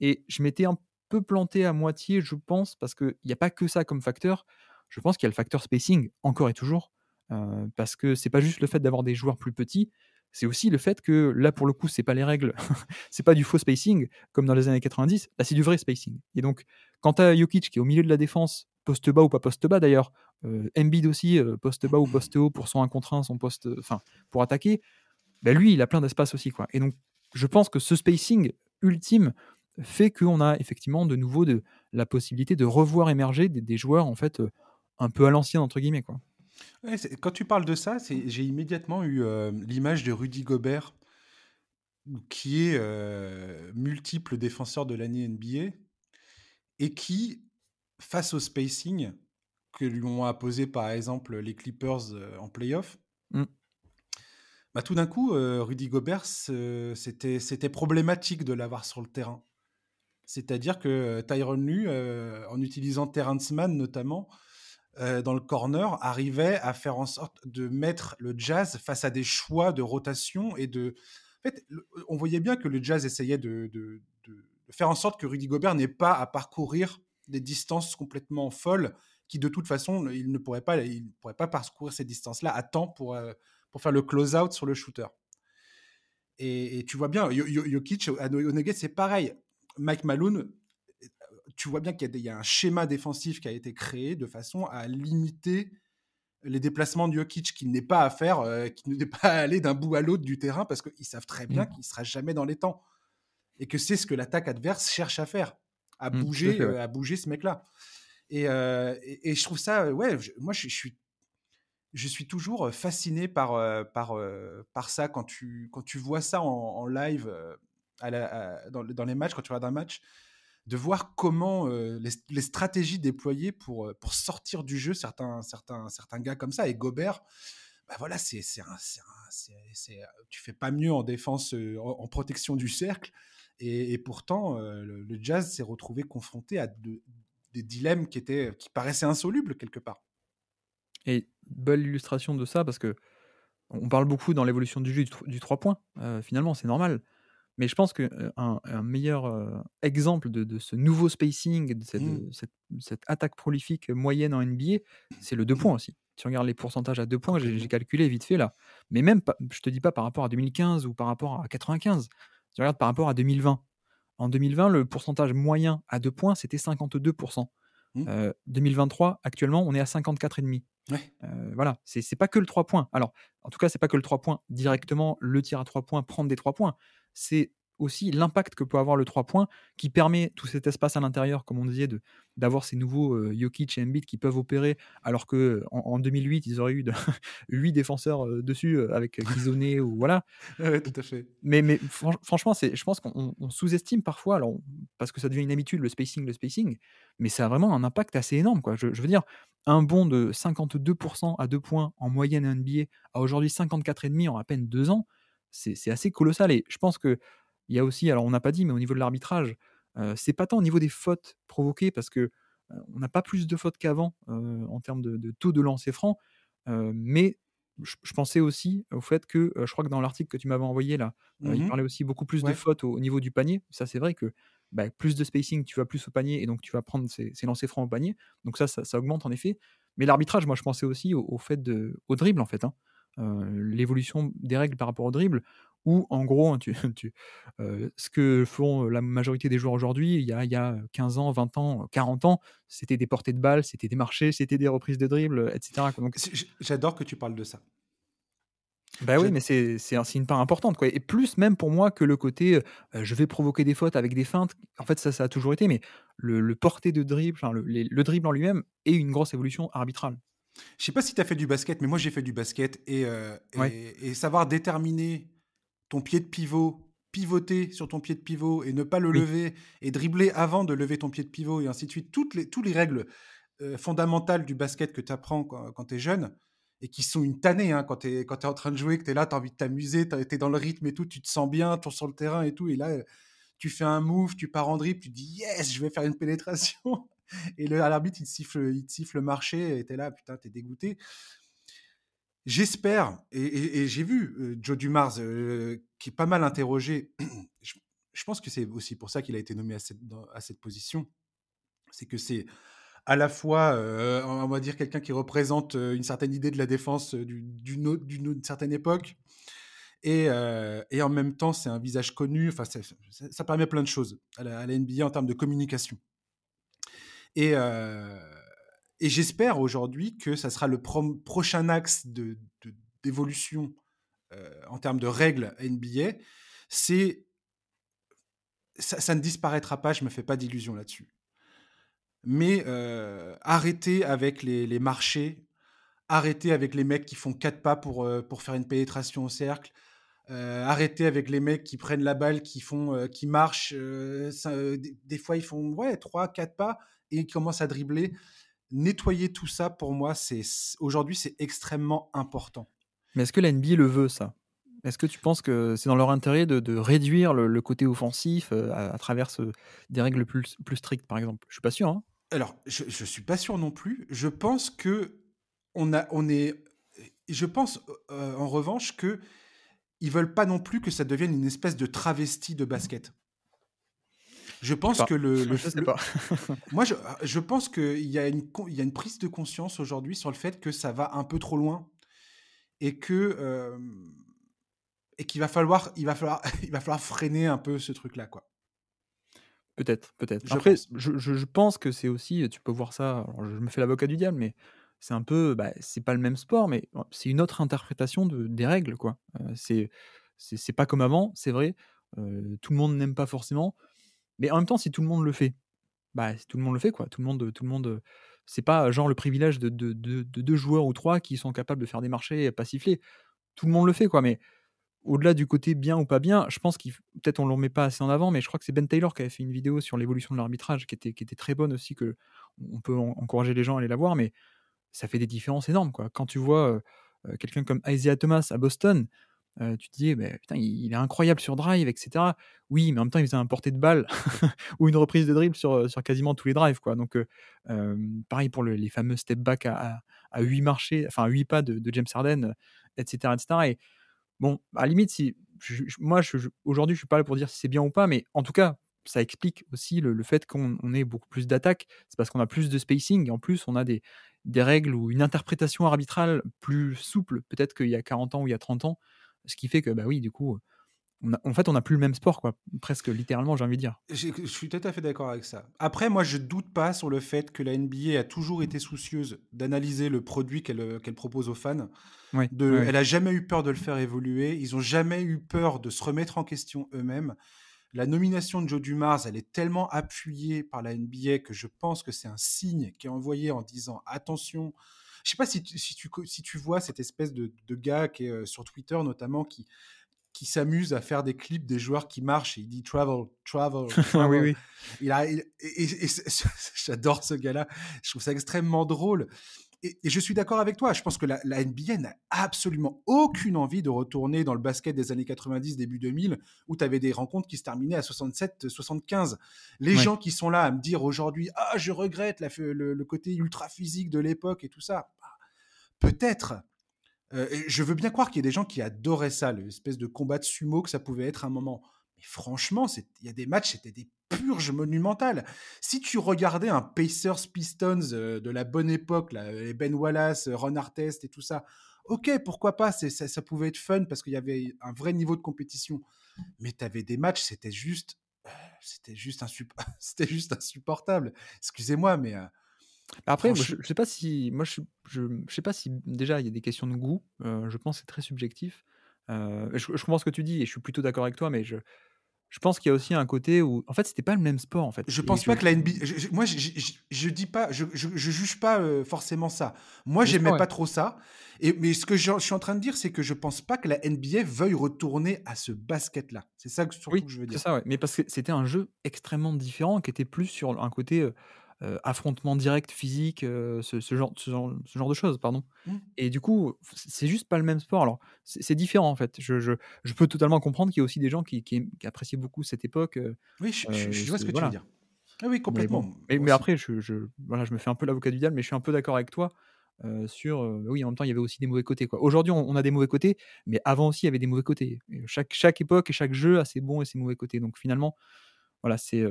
Et je m'étais un peu planté à moitié, je pense, parce qu'il n'y a pas que ça comme facteur. Je pense qu'il y a le facteur spacing, encore et toujours, euh, parce que c'est pas juste le fait d'avoir des joueurs plus petits, c'est aussi le fait que là, pour le coup, c'est pas les règles, [laughs] c'est pas du faux spacing comme dans les années 90, là, c'est du vrai spacing. Et donc, quand tu as Jokic qui est au milieu de la défense, poste bas ou pas poste bas d'ailleurs, euh, Embiid aussi, euh, poste bas ou poste haut pour son 1 contre 1, son poste, enfin, pour attaquer, ben lui, il a plein d'espace aussi. Quoi. Et donc, je pense que ce spacing ultime fait qu'on a effectivement de nouveau de, la possibilité de revoir émerger des, joueurs en fait euh, un peu à l'ancienne, entre guillemets. Quoi. Quand tu parles de ça, j'ai immédiatement eu l'image de Rudy Gobert, qui est multiple défenseur de l'année NBA, et qui, face au spacing, que lui ont apposé par exemple les Clippers euh, en playoff, mmh. bah, tout d'un coup, euh, Rudy Gobert, c'était, problématique de l'avoir sur le terrain. C'est-à-dire que euh, Tyron Lue, en utilisant Terrence Mann notamment, dans le corner, arrivait à faire en sorte de mettre le jazz face à des choix de rotation et de. En fait, on voyait bien que le jazz essayait de, faire en sorte que Rudy Gobert n'ait pas à parcourir des distances complètement folles qui de toute façon, il ne pourrait pas, il pourrait pas parcourir ces distances-là à temps pour, euh, pour faire le close-out sur le shooter. Et, tu vois bien, Jokic à Nuggets, c'est pareil. Mike Malone, tu vois bien qu'il y, a un schéma défensif qui a été créé de façon à limiter les déplacements de Jokic qui n'est pas à faire, euh, qui n'est [laughs] pas à aller d'un bout à l'autre du terrain parce qu'ils savent très bien mmh. qu'il ne sera jamais dans les temps. Et que c'est ce que l'attaque adverse cherche à faire, à, mmh, bouger, euh, à bouger ce mec-là. Euh, et, et, je trouve ça, ouais, moi je, suis, je suis toujours fasciné par, par, par ça quand tu, quand tu vois ça en, live à la, dans, dans, les matchs, quand tu regardes un match, de voir comment les, les, stratégies déployées pour, pour sortir du jeu certains, certains, certains gars comme ça. Et Gobert, bah voilà, c'est, c'est, c'est, tu fais pas mieux en défense, en, protection du cercle. Et, pourtant, le, jazz s'est retrouvé confronté à de, des dilemmes qui, étaient, qui paraissaient insolubles quelque part. Et belle illustration de ça, parce que on parle beaucoup dans l'évolution du jeu du, 3 points, finalement, c'est normal. Mais je pense qu'un un meilleur exemple de, ce nouveau spacing, de cette, mmh. cette, attaque prolifique moyenne en NBA, c'est le 2 points aussi. Si on regarde les pourcentages à 2 points, j'ai calculé vite fait là. Mais même, je te dis pas par rapport à 2015 ou par rapport à 95. Si tu regardes par rapport à 2020. En 2020, le pourcentage moyen à 2 points, c'était 52%. 2023, mmh. actuellement, on est à 54,5. Ouais. voilà, c'est pas que le 3 points. Alors, en tout cas, c'est pas que le 3 points directement, le tir à 3 points, prendre des 3 points. C'est aussi l'impact que peut avoir le 3 points qui permet tout cet espace à l'intérieur, comme on disait, d'avoir ces nouveaux euh, Jokic et Embiid qui peuvent opérer, alors que en, 2008, ils auraient eu de, [laughs] 8 défenseurs euh, dessus euh, avec Kizone ou voilà. [laughs] Ouais, tout à fait. Mais, mais franchement, c'est, je pense qu'on sous-estime parfois, alors, parce que ça devient une habitude, le spacing, le spacing, mais ça a vraiment un impact assez énorme. Quoi. Je, je veux dire, un bond de 52% à 2 points en moyenne NBA à aujourd'hui 54,5 en à peine 2 ans, c'est, assez colossal. Et je pense que il y a aussi, alors on n'a pas dit, mais au niveau de l'arbitrage, c'est pas tant au niveau des fautes provoquées, parce que on n'a pas plus de fautes qu'avant en termes de, taux de lancer franc, mais je, pensais aussi au fait que, je crois que dans l'article que tu m'avais envoyé là, il mmh parlait aussi beaucoup plus de fautes au, niveau du panier. Ça, c'est vrai que bah, plus de spacing, tu vas plus au panier, et donc tu vas prendre ces, lancers francs au panier. Donc ça, ça, augmente en effet. Mais l'arbitrage, moi, je pensais aussi au, fait de, au dribble, en fait. Hein. L'évolution des règles par rapport au dribble où en gros, hein, tu, [laughs] ce que font la majorité des joueurs aujourd'hui, il, y a, il y a 15 ans, 20 ans, 40 ans, c'était des portées de balles, c'était des marchés, c'était des reprises de dribble, etc. J'adore que tu parles de ça. Bah oui, mais c'est une part importante. Quoi. Et plus même pour moi que le côté je vais provoquer des fautes avec des feintes. En fait, ça, ça a toujours été, mais le, le porté de dribble, le, le dribble en lui-même est une grosse évolution arbitrale. Je sais pas si tu as fait du basket, mais moi j'ai fait du basket et, et savoir déterminer ton pied de pivot, pivoter sur ton pied de pivot et ne pas le lever et dribbler avant de lever ton pied de pivot et ainsi de suite. Toutes les, toutes les règles euh, fondamentales du basket que tu apprends quand, tu es jeune et qui sont une tannée hein, quand tu es, es, en train de jouer, que tu es là, tu as envie de t'amuser, tu es dans le rythme et tout, tu te sens bien, tu es sur le terrain et tout. Et là, tu fais un move, tu pars en dribble, tu dis yes, je vais faire une [laughs] pénétration. Et le, à l'arbitre, il te siffle, il siffle le marché et tu es là, putain, tu es dégoûté. J'espère, et, j'ai vu Joe Dumars qui est pas mal interrogé. [clears throat] je, pense que c'est aussi pour ça qu'il a été nommé à cette, à cette position. C'est que c'est à la fois, on va dire, quelqu'un qui représente une certaine idée de la défense d'une certaine époque, et, et, en même temps, c'est un visage connu. Enfin, ça, permet plein de choses à la, à la, NBA en termes de communication. Et et j'espère aujourd'hui que ça sera le prochain axe d'évolution euh, en termes de règles NBA. C'est ça, ne disparaîtra pas, je me fais pas d'illusions là-dessus. Mais euh, arrêtez avec les, marchés, arrêtez avec les mecs qui font quatre pas pour, euh, pour faire une pénétration au cercle, arrêtez avec les mecs qui prennent la balle, qui font, qui marchent. des, fois, ils font ouais trois, quatre pas et ils commencent à dribbler nettoyer tout ça, pour moi, c'est aujourd'hui, c'est extrêmement important. Mais est-ce que la NBA le veut, ça? Est-ce que tu penses que c'est dans leur intérêt de, réduire le, côté offensif euh, à, travers des règles plus, plus strictes, par exemple? Je suis pas sûr. Hein. Alors, je, ne suis pas sûr non plus. Je pense que on a, on est. Je pense euh, en revanche que ils veulent pas non plus que ça devienne une espèce de travesti de basket. Je pense que le, [laughs] moi je, je pense qu'il y a une y a une prise de conscience aujourd'hui sur le fait que ça va un peu trop loin et que et qu'il va falloir il va falloir [laughs] il va falloir freiner un peu ce truc là quoi. Peut-être, peut-être. Après, je, je, pense que c'est aussi, tu peux voir ça, je me fais l'avocat du diable, mais c'est un peu, bah, c'est pas le même sport, mais c'est une autre interprétation de, des règles, quoi. Euh, c'est, c'est pas comme avant, c'est vrai. tout le monde n'aime pas forcément. Mais en même temps, si tout le monde le fait, bah, si tout le monde le fait, quoi. Tout le monde, tout le monde, c'est pas genre le privilège de, deux joueurs ou trois qui sont capables de faire des marchés et pas siffler. Tout le monde le fait, quoi. Mais au-delà du côté bien ou pas bien, je pense qu'il peut-être on ne le met pas assez en avant, mais je crois que c'est Ben Taylor qui avait fait une vidéo sur l'évolution de l'arbitrage qui était, qui était très bonne aussi, que on peut encourager les gens à aller la voir, mais ça fait des différences énormes, quoi. Quand tu vois quelqu'un comme Isaiah Thomas à Boston, tu te dis, bah, putain, il, est incroyable sur drive, etc. Oui, mais en même temps, il faisait un porté de balle [laughs] ou une reprise de dribble sur, sur quasiment tous les drives. Quoi. Donc, pareil pour les fameux step back à, à, 8 marchés, enfin à 8 pas de, James Harden etc., etc. Et bon, à la limite, si moi, aujourd'hui, je suis pas là pour dire si c'est bien ou pas, mais en tout cas, ça explique aussi le, fait qu'on ait beaucoup plus d'attaques. C'est parce qu'on a plus de spacing et en plus, on a des, des règles ou une interprétation arbitrale plus souple, peut-être qu'il y a 40 ans ou il y a 30 ans. Ce qui fait que, bah oui, du coup, en fait, on n'a plus le même sport, quoi. Presque littéralement, j'ai envie de dire. Je, suis tout à fait d'accord avec ça. Après, moi, je doute pas sur le fait que la NBA a toujours été soucieuse d'analyser le produit qu'elle euh, propose aux fans. de, Elle a jamais eu peur de le faire évoluer. Ils ont jamais eu peur de se remettre en question eux-mêmes. La nomination de Joe Dumars, elle est tellement appuyée par la NBA que je pense que c'est un signe qui est envoyé en disant attention. Je sais pas si tu, si tu, si tu vois cette espèce de, de gars qui est euh, sur Twitter notamment qui qui s'amuse à faire des clips des joueurs qui marchent et il dit travel, travel. [laughs] travel. oui, oui. Il a, et, [laughs] j'adore ce gars-là. Je trouve ça extrêmement drôle. Et, je suis d'accord avec toi. Je pense que la, NBA n'a absolument aucune envie de retourner dans le basket des années 90, début 2000, où tu avais des rencontres qui se terminaient à 67, 75. Les gens qui sont là à me dire aujourd'hui, ah, je regrette la, le, le, côté ultra physique de l'époque et tout ça. Bah, peut-être, euh, je veux bien croire qu'il y a des gens qui adoraient ça, l'espèce de combat de sumo que ça pouvait être un moment. Mais franchement, il y a des matchs, c'était des purges monumentales. Si tu regardais un Pacers Pistons euh, de la bonne époque, les Ben Wallace, Ron Artest et tout ça, ok, pourquoi pas, ça, ça pouvait être fun parce qu'il y avait un vrai niveau de compétition. Mais tu avais des matchs, c'était juste, euh, c'était juste, [laughs] c'était juste insupportable. Excusez-moi, mais bah, après, je, sais pas si, moi, je, je, sais pas si déjà il y a des questions de goût. je pense que c'est très subjectif. je, je, comprends ce que tu dis et je suis plutôt d'accord avec toi, mais je, je pense qu'il y a aussi un côté où, en fait, c'était pas le même sport, en fait. Je pense pas que la NBA. moi, je, dis pas, je, juge pas forcément ça. Moi, j'aimais pas trop ça. Et, mais ce que je, suis en train de dire, c'est que je pense pas que la NBA veuille retourner à ce basket-là. C'est ça que, surtout que je veux dire. C'est ça, ouais. Mais parce que c'était un jeu extrêmement différent qui était plus sur un côté affrontement direct physique, ce, genre, ce, genre, de choses, pardon. Mmh. Et du coup, c'est juste pas le même sport. Alors, c'est différent en fait. Je, je, je, peux totalement comprendre qu'il y a aussi des gens qui, qui, appréciaient beaucoup cette époque. oui, je, vois ce que tu veux dire. Ah oui, complètement. Mais, après, je, je, voilà, je me fais un peu l'avocat du diable, mais je suis un peu d'accord avec toi. sur oui en même temps il y avait aussi des mauvais côtés quoi aujourd'hui on, a des mauvais côtés mais avant aussi il y avait des mauvais côtés chaque chaque époque et chaque jeu a ses bons et ses mauvais côtés donc finalement voilà c'est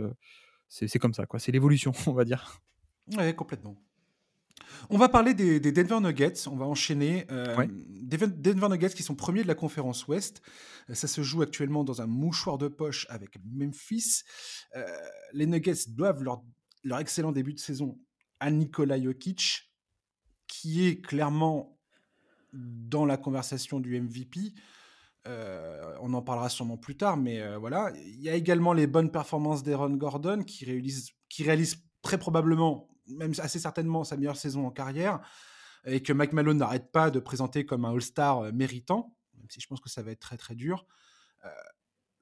c'est comme ça, quoi. C'est l'évolution, [laughs] on va dire. Oui, complètement. On va parler des, Denver Nuggets. On va enchaîner. Euh, Denver Nuggets qui sont premiers de la conférence Ouest. Euh, ça se joue actuellement dans un mouchoir de poche avec Memphis. Euh, les Nuggets doivent leur, leur, excellent début de saison à Nikola Jokic, qui est clairement dans la conversation du MVP. Euh, on en parlera sûrement plus tard, mais euh, voilà. Il y a également les bonnes performances d'Aaron Gordon qui réalise, très probablement, même assez certainement, sa meilleure saison en carrière et que Mike n'arrête pas de présenter comme un All-Star euh, méritant, même si je pense que ça va être très très dur.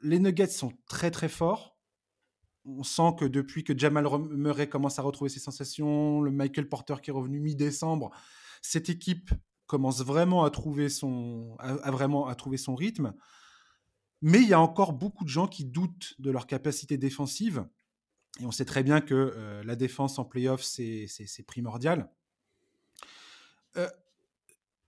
les Nuggets sont très très forts. On sent que depuis que Jamal Murray commence à retrouver ses sensations, le Michael Porter qui est revenu mi-décembre, cette équipe commence vraiment à trouver son, à, vraiment à trouver son rythme. Mais il y a encore beaucoup de gens qui doutent de leur capacité défensive. Et on sait très bien que euh, la défense en playoff, c'est primordial. Euh,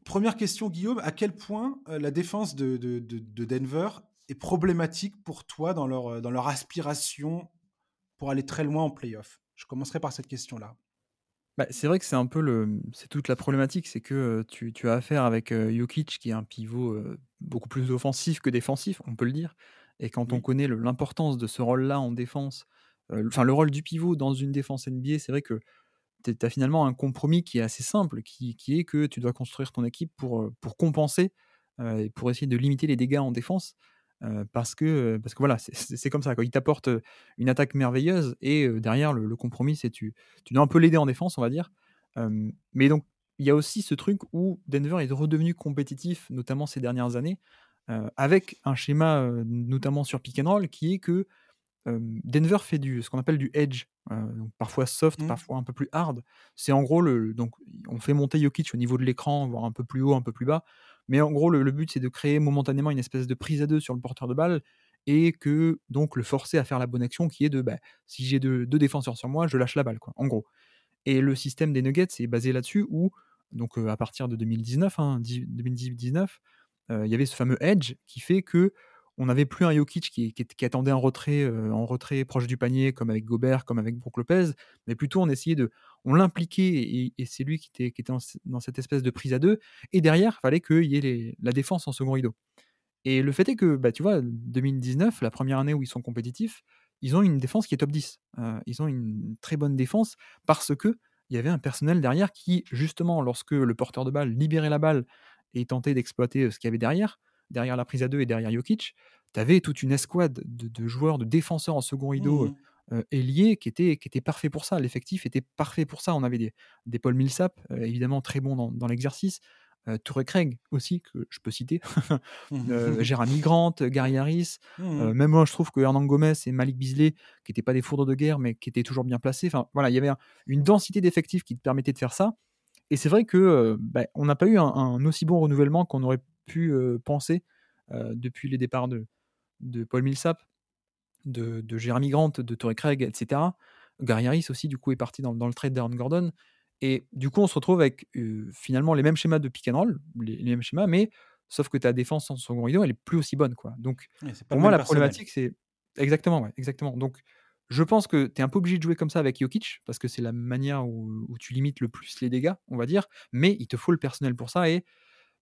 première question, Guillaume, à quel point euh, la défense de, de, de, Denver est problématique pour toi dans leur, dans leur aspiration pour aller très loin en playoff? Je commencerai par cette question-là. Bah, c'est vrai que c'est un peu le c'est toute la problématique, c'est que, tu tu as affaire avec, Jokic qui est un pivot, beaucoup plus offensif que défensif, on peut le dire. Et quand on connaît l'importance de ce rôle-là en défense, enfin le rôle du pivot dans une défense NBA, c'est vrai que tu as finalement un compromis qui est assez simple, qui qui est que tu dois construire ton équipe pour, pour compenser, et pour essayer de limiter les dégâts en défense parce que parce que voilà, c'est comme ça. Quoi. Il t'apporte une attaque merveilleuse et derrière le, compromis, c'est tu tu dois un peu l'aider en défense, on va dire. mais donc il y a aussi ce truc où Denver est redevenu compétitif, notamment ces dernières années, avec un schéma notamment sur pick and roll qui est que Denver fait du ce qu'on appelle du edge, donc parfois soft, mmh. parfois un peu plus hard. C'est en gros le donc on fait monter Jokic au niveau de l'écran, voire un peu plus haut, un peu plus bas mais en gros, le, but, c'est de créer momentanément une espèce de prise à deux sur le porteur de balle et que donc le forcer à faire la bonne action qui est de bah, si j'ai deux, défenseurs sur moi, je lâche la balle, quoi, en gros. Et le système des Nuggets est basé là-dessus où donc à partir de 2019, 2019, hein, il y avait ce fameux edge qui fait que on n'avait plus un Jokic qui, qui, attendait un retrait en retrait proche du panier comme avec Gobert, comme avec Brook Lopez, mais plutôt on essayait de, on et, c'est lui qui était, dans, cette espèce de prise à deux. Et derrière, il fallait qu'il y ait la défense en second rideau. Et le fait est que, bah, tu vois, 2019, la première année où ils sont compétitifs, ils ont une défense qui est top 10. ils ont une très bonne défense parce que il y avait un personnel derrière qui, justement, lorsque le porteur de balle libérait la balle et tentait d'exploiter ce qu'il y avait derrière, derrière la prise à deux et derrière Jokic, tu avais toute une escouade de, joueurs, de défenseurs en second rideau mmh. ailier qui était, qui était parfait pour ça. L'effectif était parfait pour ça. On avait des, des Paul Millsap, évidemment très bon dans, dans l'exercice. Euh, Touré Craig aussi, que je peux citer, [laughs] euh, Jérémy Grant, Gary Harris, mmh. même moi je trouve que Hernan Gomez et Malik Bisley, qui n'étaient pas des foudres de guerre, mais qui étaient toujours bien placés, enfin voilà, il y avait une densité d'effectifs qui te permettait de faire ça. Et c'est vrai que bah, on n'a pas eu un, aussi bon renouvellement qu'on aurait pu penser depuis les départs de, de Paul Millsap, de, de Jeremy Grant, de Torrey Craig, etc. Gary Harris aussi, du coup, est parti dans, dans le trade d'Aaron Gordon. Et du coup, on se retrouve avec finalement les mêmes schémas de pick and roll, les, mêmes schémas, mais sauf que ta défense en second rideau, elle est plus aussi bonne. Quoi. Donc, pour moi, la problématique, c'est. Exactement, ouais, exactement. Donc, je pense que tu es un peu obligé de jouer comme ça avec Jokic, parce que c'est la manière où, tu limites le plus les dégâts, on va dire, mais il te faut le personnel pour ça. Et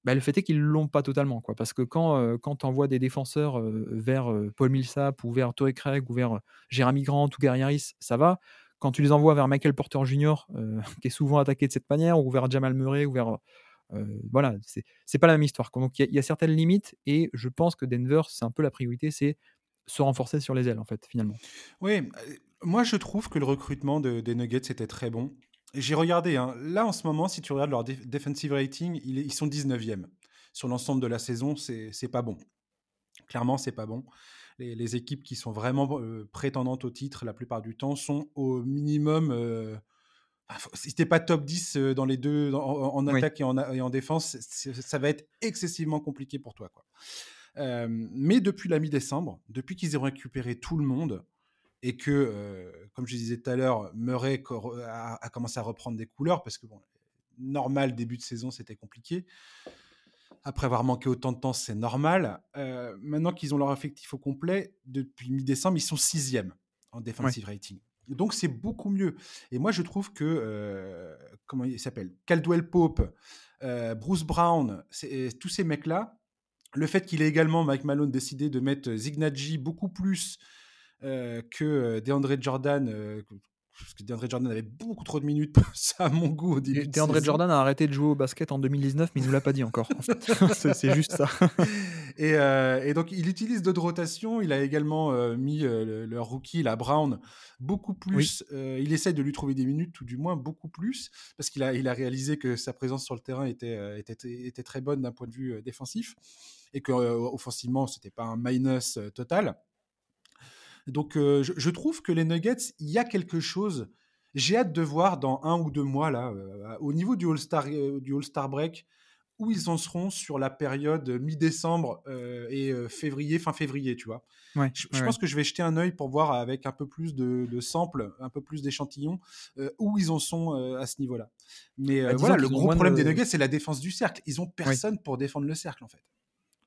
bah, le fait est qu'ils ne l'ont pas totalement. Quoi, parce que quand, quand tu envoies des défenseurs vers Paul Millsap, ou vers Torrey Craig, ou vers Jeremy Grant, ou Gary Harris, ça va quand tu les envoies vers Michael Porter Jr., euh, [laughs] qui est souvent attaqué de cette manière, ou vers Jamal Murray, ou vers. Euh, voilà, c'est pas la même histoire. Donc il y, a certaines limites, et je pense que Denver, c'est un peu la priorité, c'est se renforcer sur les ailes, en fait, finalement. Oui, euh, moi je trouve que le recrutement des Nuggets était très bon. J'ai regardé, hein, là en ce moment, si tu regardes leur defensive rating, ils, sont 19e. Sur l'ensemble de la saison, c'est pas bon. Clairement, c'est pas bon les, équipes qui sont vraiment prétendantes au titre la plupart du temps sont au minimum. Euh, si t'es pas top 10 dans les deux, en, attaque et en, défense, ça va être excessivement compliqué pour toi. Quoi. mais depuis la mi-décembre, depuis qu'ils ont récupéré tout le monde, et que, comme je disais tout à l'heure, Murray a, a, commencé à reprendre des couleurs, parce que, bon, normal, début de saison, c'était compliqué après avoir manqué autant de temps, c'est normal. Euh, maintenant qu'ils ont leur effectif au complet, depuis mi-décembre, ils sont sixième en defensive rating. Donc c'est beaucoup mieux. Et moi je trouve que euh, comment il s'appelle, Caldwell Pope, euh, Bruce Brown, tous ces mecs-là, le fait qu'il ait également Mike Malone décidé de mettre Zignaggi beaucoup plus que DeAndre Jordan, parce que DeAndre Jordan avait beaucoup trop de minutes, [laughs] ça à mon goût au début. DeAndre Jordan a arrêté de jouer au basket en 2019, mais il nous l'a pas dit encore. [laughs] c'est juste ça. [laughs] Euh, et, donc il utilise d'autres rotations. Il a également euh, mis euh, le, rookie, la Brown, beaucoup plus. il essaie de lui trouver des minutes, tout du moins beaucoup plus, parce qu'il a, il a réalisé que sa présence sur le terrain était, était, était très bonne d'un point de vue défensif et que offensivement c'était pas un minus total. Donc, euh, je, trouve que les Nuggets, il y a quelque chose. J'ai hâte de voir dans un ou deux mois, là, euh, au niveau du All-Star, euh, du All-Star Break, où ils en seront sur la période mi-décembre et février, fin février, tu vois. je, pense que je vais jeter un œil pour voir avec un peu plus de, samples, un peu plus d'échantillons, où ils en sont à ce niveau-là. Mais bah, voilà, le gros problème des Nuggets, c'est la défense du cercle. Ils ont personne pour défendre le cercle, en fait.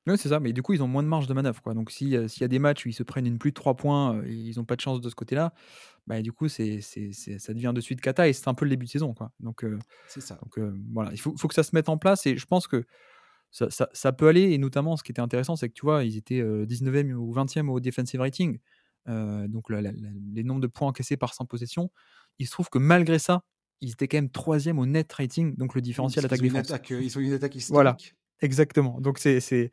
Oui, c'est ça, mais du coup, ils ont moins de marge de manœuvre. Quoi. Donc, s'il y a des matchs où ils se prennent une plus de 3 points et ils n'ont pas de chance de ce côté-là, bah, du coup, c'est, c'est, ça devient de suite cata et c'est un peu le début de saison. Quoi. Donc, c'est ça. Donc, voilà, il faut, faut, que ça se mette en place et je pense que ça, ça, ça, peut aller. Et notamment, ce qui était intéressant, c'est que tu vois, ils étaient 19e ou 20e au defensive rating, donc les nombres de points encaissés par 100 possessions. Il se trouve que malgré ça, ils étaient quand même troisième au net rating, donc le différentiel attaque-défense. Ils ont une attaque historique. Exactement. Donc c'est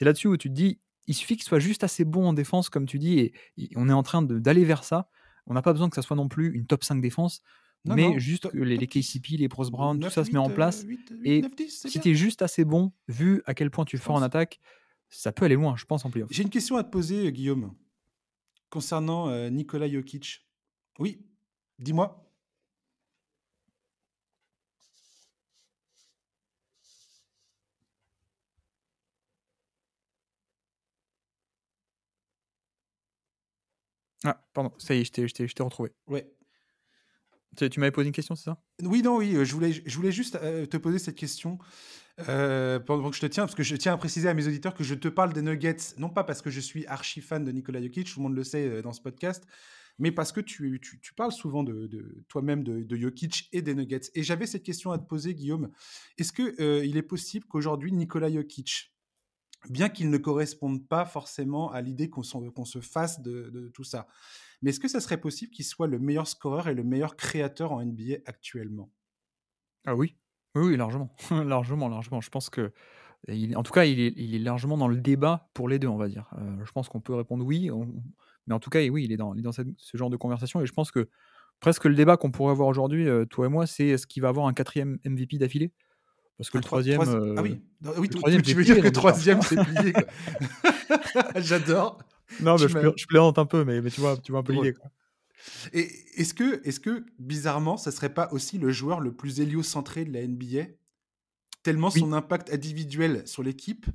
là-dessus où tu te dis, il suffit qu'il soit juste assez bon en défense, comme tu dis, et, on est en train d'aller vers ça. On n'a pas besoin que ça soit non plus une top 5 défense, mais juste que les, les KCP, les Bruce Brown, tout ça se met en place. et si tu es juste assez bon, vu à quel point tu fais en attaque, ça peut aller loin, je pense, en playoff. J'ai une question à te poser, Guillaume, concernant euh, Nikola Jokic. Oui, dis-moi. Ah, pardon, ça y est, je t'ai retrouvé. Ouais. Tu, m'avais posé une question, c'est ça? Oui, non, oui. Je voulais, je voulais juste te poser cette question pendant que je te tiens, parce que je tiens à préciser à mes auditeurs que je te parle des Nuggets, non pas parce que je suis archi fan de Nikola Jokic, tout le monde le sait dans ce podcast, mais parce que tu, tu, parles souvent de, toi-même de, de, Jokic et des Nuggets. Et j'avais cette question à te poser, Guillaume. Est-ce qu'il il est possible qu'aujourd'hui, Nikola Jokic, bien qu'il ne corresponde pas forcément à l'idée qu'on se fasse de, tout ça, mais est-ce que ça serait possible qu'il soit le meilleur scoreur et le meilleur créateur en NBA actuellement? Ah oui, oui, largement, [laughs] largement, largement. Je pense que, en tout cas, il est, largement dans le débat pour les deux, on va dire. Euh, je pense qu'on peut répondre oui, mais en tout cas, oui, il est dans, dans ce genre de conversation. Et je pense que presque le débat qu'on pourrait avoir aujourd'hui, euh, toi et moi, c'est est-ce qu'il va avoir un quatrième MVP d'affilée? Parce que le troisième. ah oui, euh, oui tu, veux dire que le troisième, c'est plié. [laughs] [laughs] J'adore. Non, mais je, je, plaisante un peu, mais, mais tu, vois, tu vois un peu l'idée. Et est-ce que, est que, bizarrement, ça serait pas aussi le joueur le plus héliocentré de la NBA Tellement son impact individuel sur l'équipe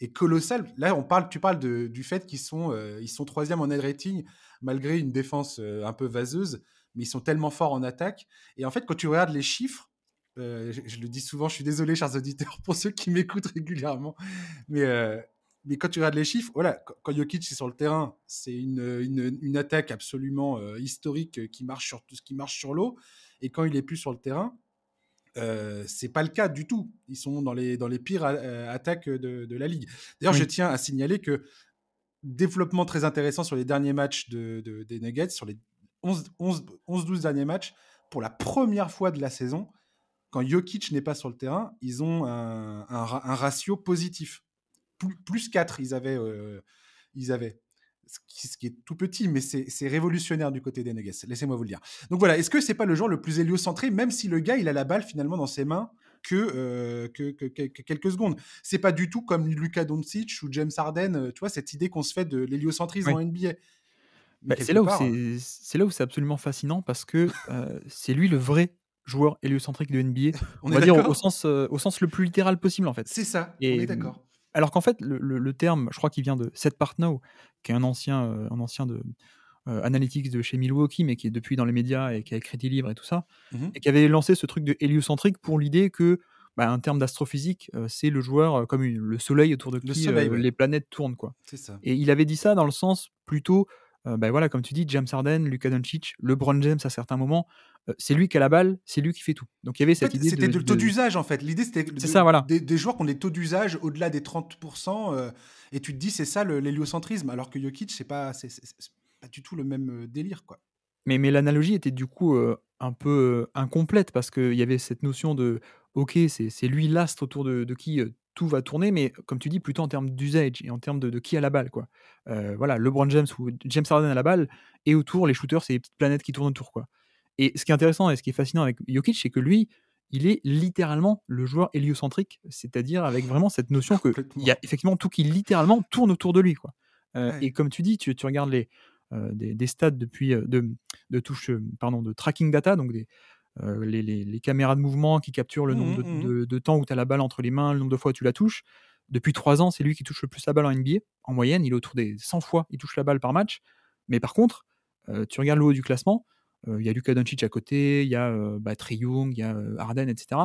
est colossal. Là, on parle, tu parles de, du fait qu'ils sont, euh, ils sont troisième en net rating, malgré une défense euh, un peu vaseuse, mais ils sont tellement forts en attaque. Et en fait, quand tu regardes les chiffres, euh, je, le dis souvent, je suis désolé, chers auditeurs, pour ceux qui m'écoutent régulièrement, mais mais quand tu regardes les chiffres, voilà, quand Jokic est sur le terrain, c'est une, une, attaque absolument euh, historique euh, qui marche sur qui marche sur l'eau. Et quand il est plus sur le terrain, euh, c'est pas le cas du tout. Ils sont dans les, dans les pires euh, attaques de, de, la ligue. D'ailleurs, je tiens à signaler que développement très intéressant sur les derniers matchs de, des Nuggets, sur les 11-12 derniers matchs, pour la première fois de la saison, quand Jokic n'est pas sur le terrain, ils ont un, un ratio positif plus, 4, ils avaient. Euh, ils avaient. Ce qui, est tout petit, mais c'est révolutionnaire du côté des Nuggets. Laissez-moi vous le dire. Donc voilà, est-ce que c'est pas le joueur le plus héliocentré, même si le gars, il a la balle finalement dans ses mains que, euh, que, quelques secondes? C'est pas du tout comme Luka Doncic ou James Harden, euh, tu vois, cette idée qu'on se fait de l'héliocentrisme en NBA. Bah, c'est là, où c'est là où c'est absolument fascinant parce que c'est lui le vrai joueur héliocentrique de NBA. [laughs] on, va dire au sens, au sens le plus littéral possible en fait. C'est ça, Et, on est d'accord. Alors qu'en fait, le, terme, je crois qu'il vient de Seth Partnow, qui est un ancien, euh, un ancien de euh, analytics de chez Milwaukee, mais qui est depuis dans les médias et qui a écrit des livres et tout ça, mmh et qui avait lancé ce truc de héliocentrique pour l'idée que, bah, un terme d'astrophysique, euh, c'est le joueur comme le soleil autour de qui les planètes tournent, quoi. Ça. Et il avait dit ça dans le sens plutôt, bah, voilà, comme tu dis, James Harden, Luka Doncic, LeBron James à certains moments, c'est lui qui a la balle, c'est lui qui fait tout. Donc il y avait cette idée. C'était le taux d'usage en fait. L'idée c'était ça, voilà. des, joueurs qui ont des taux d'usage au-delà des 30%, et tu te dis c'est ça l'héliocentrisme, alors que Jokic c'est pas, pas du tout le même délire quoi. Mais, mais l'analogie était du coup un peu incomplète parce qu'il y avait cette notion de ok, c'est lui l'astre autour de, de qui tout va tourner, mais comme tu dis, plutôt en termes d'usage et en termes de, de, qui a la balle. Quoi. voilà, LeBron James ou James Harden a la balle, et autour, les shooters, c'est les petites planètes qui tournent autour. Quoi. Et ce qui est intéressant et ce qui est fascinant avec Jokic, c'est que lui, il est littéralement le joueur héliocentrique, c'est-à-dire avec vraiment cette notion qu'il y a effectivement tout qui littéralement tourne autour de lui. Quoi. Euh, et comme tu dis, tu, tu regardes les, euh, des, stats depuis euh, de, de touche, pardon, de tracking data, donc des, les, les, les, caméras de mouvement qui capturent le nombre mmh, mmh. de, de, temps où tu as la balle entre les mains, le nombre de fois où tu la touches. Depuis trois ans, c'est lui qui touche le plus la balle en NBA. En moyenne, il est autour des 100 fois, il touche la balle par match. Mais par contre, tu regardes le haut du classement, il y a Luka Doncic à côté, il y a bah, Young, il y a Harden, etc.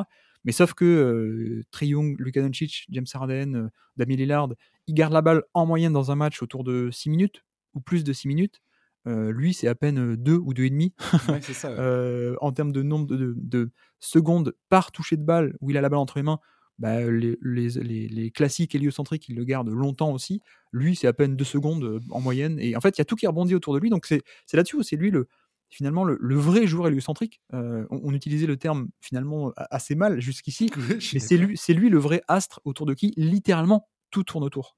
Mais sauf que euh, Young, Luka Doncic, James Harden, Damien Lillard, ils gardent la balle en moyenne dans un match autour de 6 minutes ou plus de 6 minutes. Lui, c'est à peine 2 ou 2,5 [laughs] ouais, en termes de nombre de, secondes par toucher de balle où il a la balle entre les mains. Bah, les, les, les, classiques héliocentriques, il le garde longtemps aussi. Lui, c'est à peine 2 secondes en moyenne. Et en fait, il y a tout qui rebondit autour de lui. Donc, c'est là-dessus où c'est lui le, finalement le, vrai joueur héliocentrique. Euh, on, utilisait le terme finalement assez mal jusqu'ici, [laughs] mais c'est lui, c'est lui le vrai astre autour de qui littéralement tout tourne autour.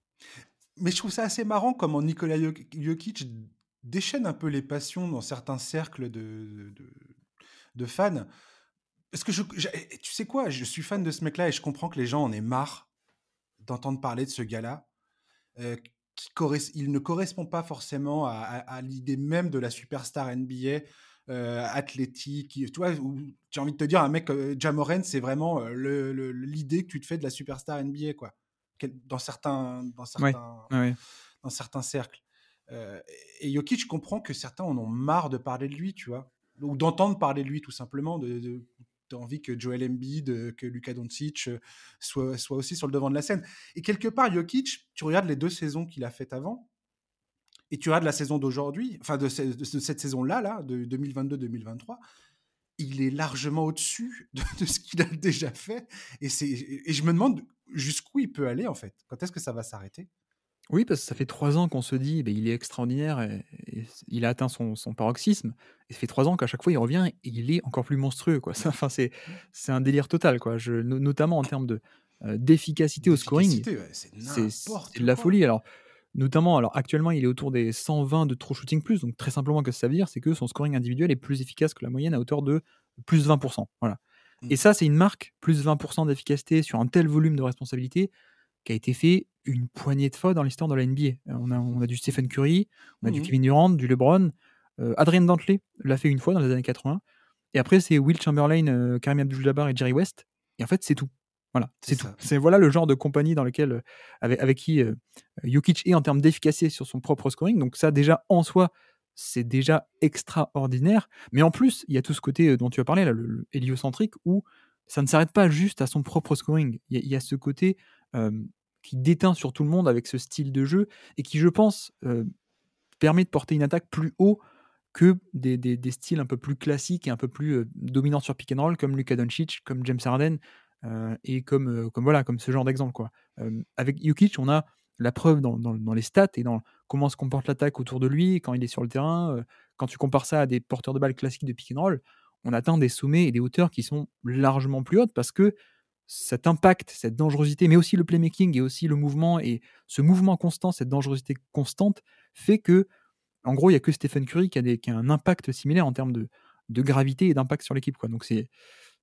Mais je trouve ça assez marrant comment Nikola Jokic déchaîne un peu les passions dans certains cercles de, de, fans. Parce que je, tu sais quoi, je suis fan de ce mec-là et je comprends que les gens en aient marre d'entendre parler de ce gars-là. Euh, il ne correspond pas forcément à, l'idée même de la superstar NBA euh, athlétique. Tu vois, j'ai envie de te dire, un mec, euh, Jamoran, c'est vraiment euh, l'idée que tu te fais de la superstar NBA, quoi. Dans certains, dans certains, Dans certains cercles. Et Jokic, je comprends que certains en ont marre de parler de lui, tu vois. ou d'entendre parler de lui tout simplement, de, as envie que Joel Embiid, que Luka Doncic soient, soit aussi sur le devant de la scène. Et quelque part, Jokic, tu regardes les deux saisons qu'il a faites avant, et tu regardes la saison d'aujourd'hui, enfin de, cette saison-là, là, de 2022-2023, il est largement au-dessus de, ce qu'il a déjà fait. Et je me demande jusqu'où il peut aller, en fait. Quand est-ce que ça va s'arrêter? Oui, parce que ça fait trois ans qu'on se dit, ben, il est extraordinaire et, il a atteint son, paroxysme. Et ça fait trois ans qu'à chaque fois il revient et il est encore plus monstrueux. Quoi. [laughs] Enfin, c'est, c'est un délire total, quoi. Je, notamment en termes de, euh, d'efficacité au scoring. c'est, de la folie. Alors, notamment, alors actuellement, il est autour des 120 de true shooting plus. Donc, très simplement, que ça veut dire, c'est que son scoring individuel est plus efficace que la moyenne à hauteur de plus 20%. Voilà. Et mmh. ça, c'est une marque, plus 20% d'efficacité sur un tel volume de responsabilité qui a été fait une poignée de fois dans l'histoire de la NBA. Euh, on a, on a du Stephen Curry, on a du mmh Kevin Durant, du LeBron. Euh, Adrien Dantley l'a fait une fois dans les années 80. Et après, c'est Will Chamberlain, euh, Karim Abdul-Jabbar et Jerry West. Et en fait, c'est tout. Voilà, c'est tout. C'est voilà le genre de compagnie dans lequel, avec, avec qui Jokic est en termes d'efficacité sur son propre scoring. Donc ça, déjà en soi, c'est déjà extraordinaire. Mais en plus, il y a tout ce côté dont tu as parlé, là, le, héliocentrique, où ça ne s'arrête pas juste à son propre scoring. Il y, a ce côté qui déteint sur tout le monde avec ce style de jeu et qui, je pense, permet de porter une attaque plus haut que des, styles un peu plus classiques et un peu plus dominants sur pick comme Luka Doncic, comme James Harden et comme, comme, voilà, comme ce genre d'exemple. quoi. avec Jokic, on a la preuve dans, les stats et dans comment se comporte l'attaque autour de lui quand il est sur le terrain. quand tu compares ça à des porteurs de balles classiques de pick on atteint des sommets et des hauteurs qui sont largement plus hautes parce que cet impact, cette dangerosité, mais aussi le playmaking et aussi le mouvement, et ce mouvement constant, cette dangerosité constante, fait que, en gros, il n'y a que Stephen Curry qui a, des, un impact similaire en termes de, de gravité et d'impact sur l'équipe. Quoi. Donc c'est,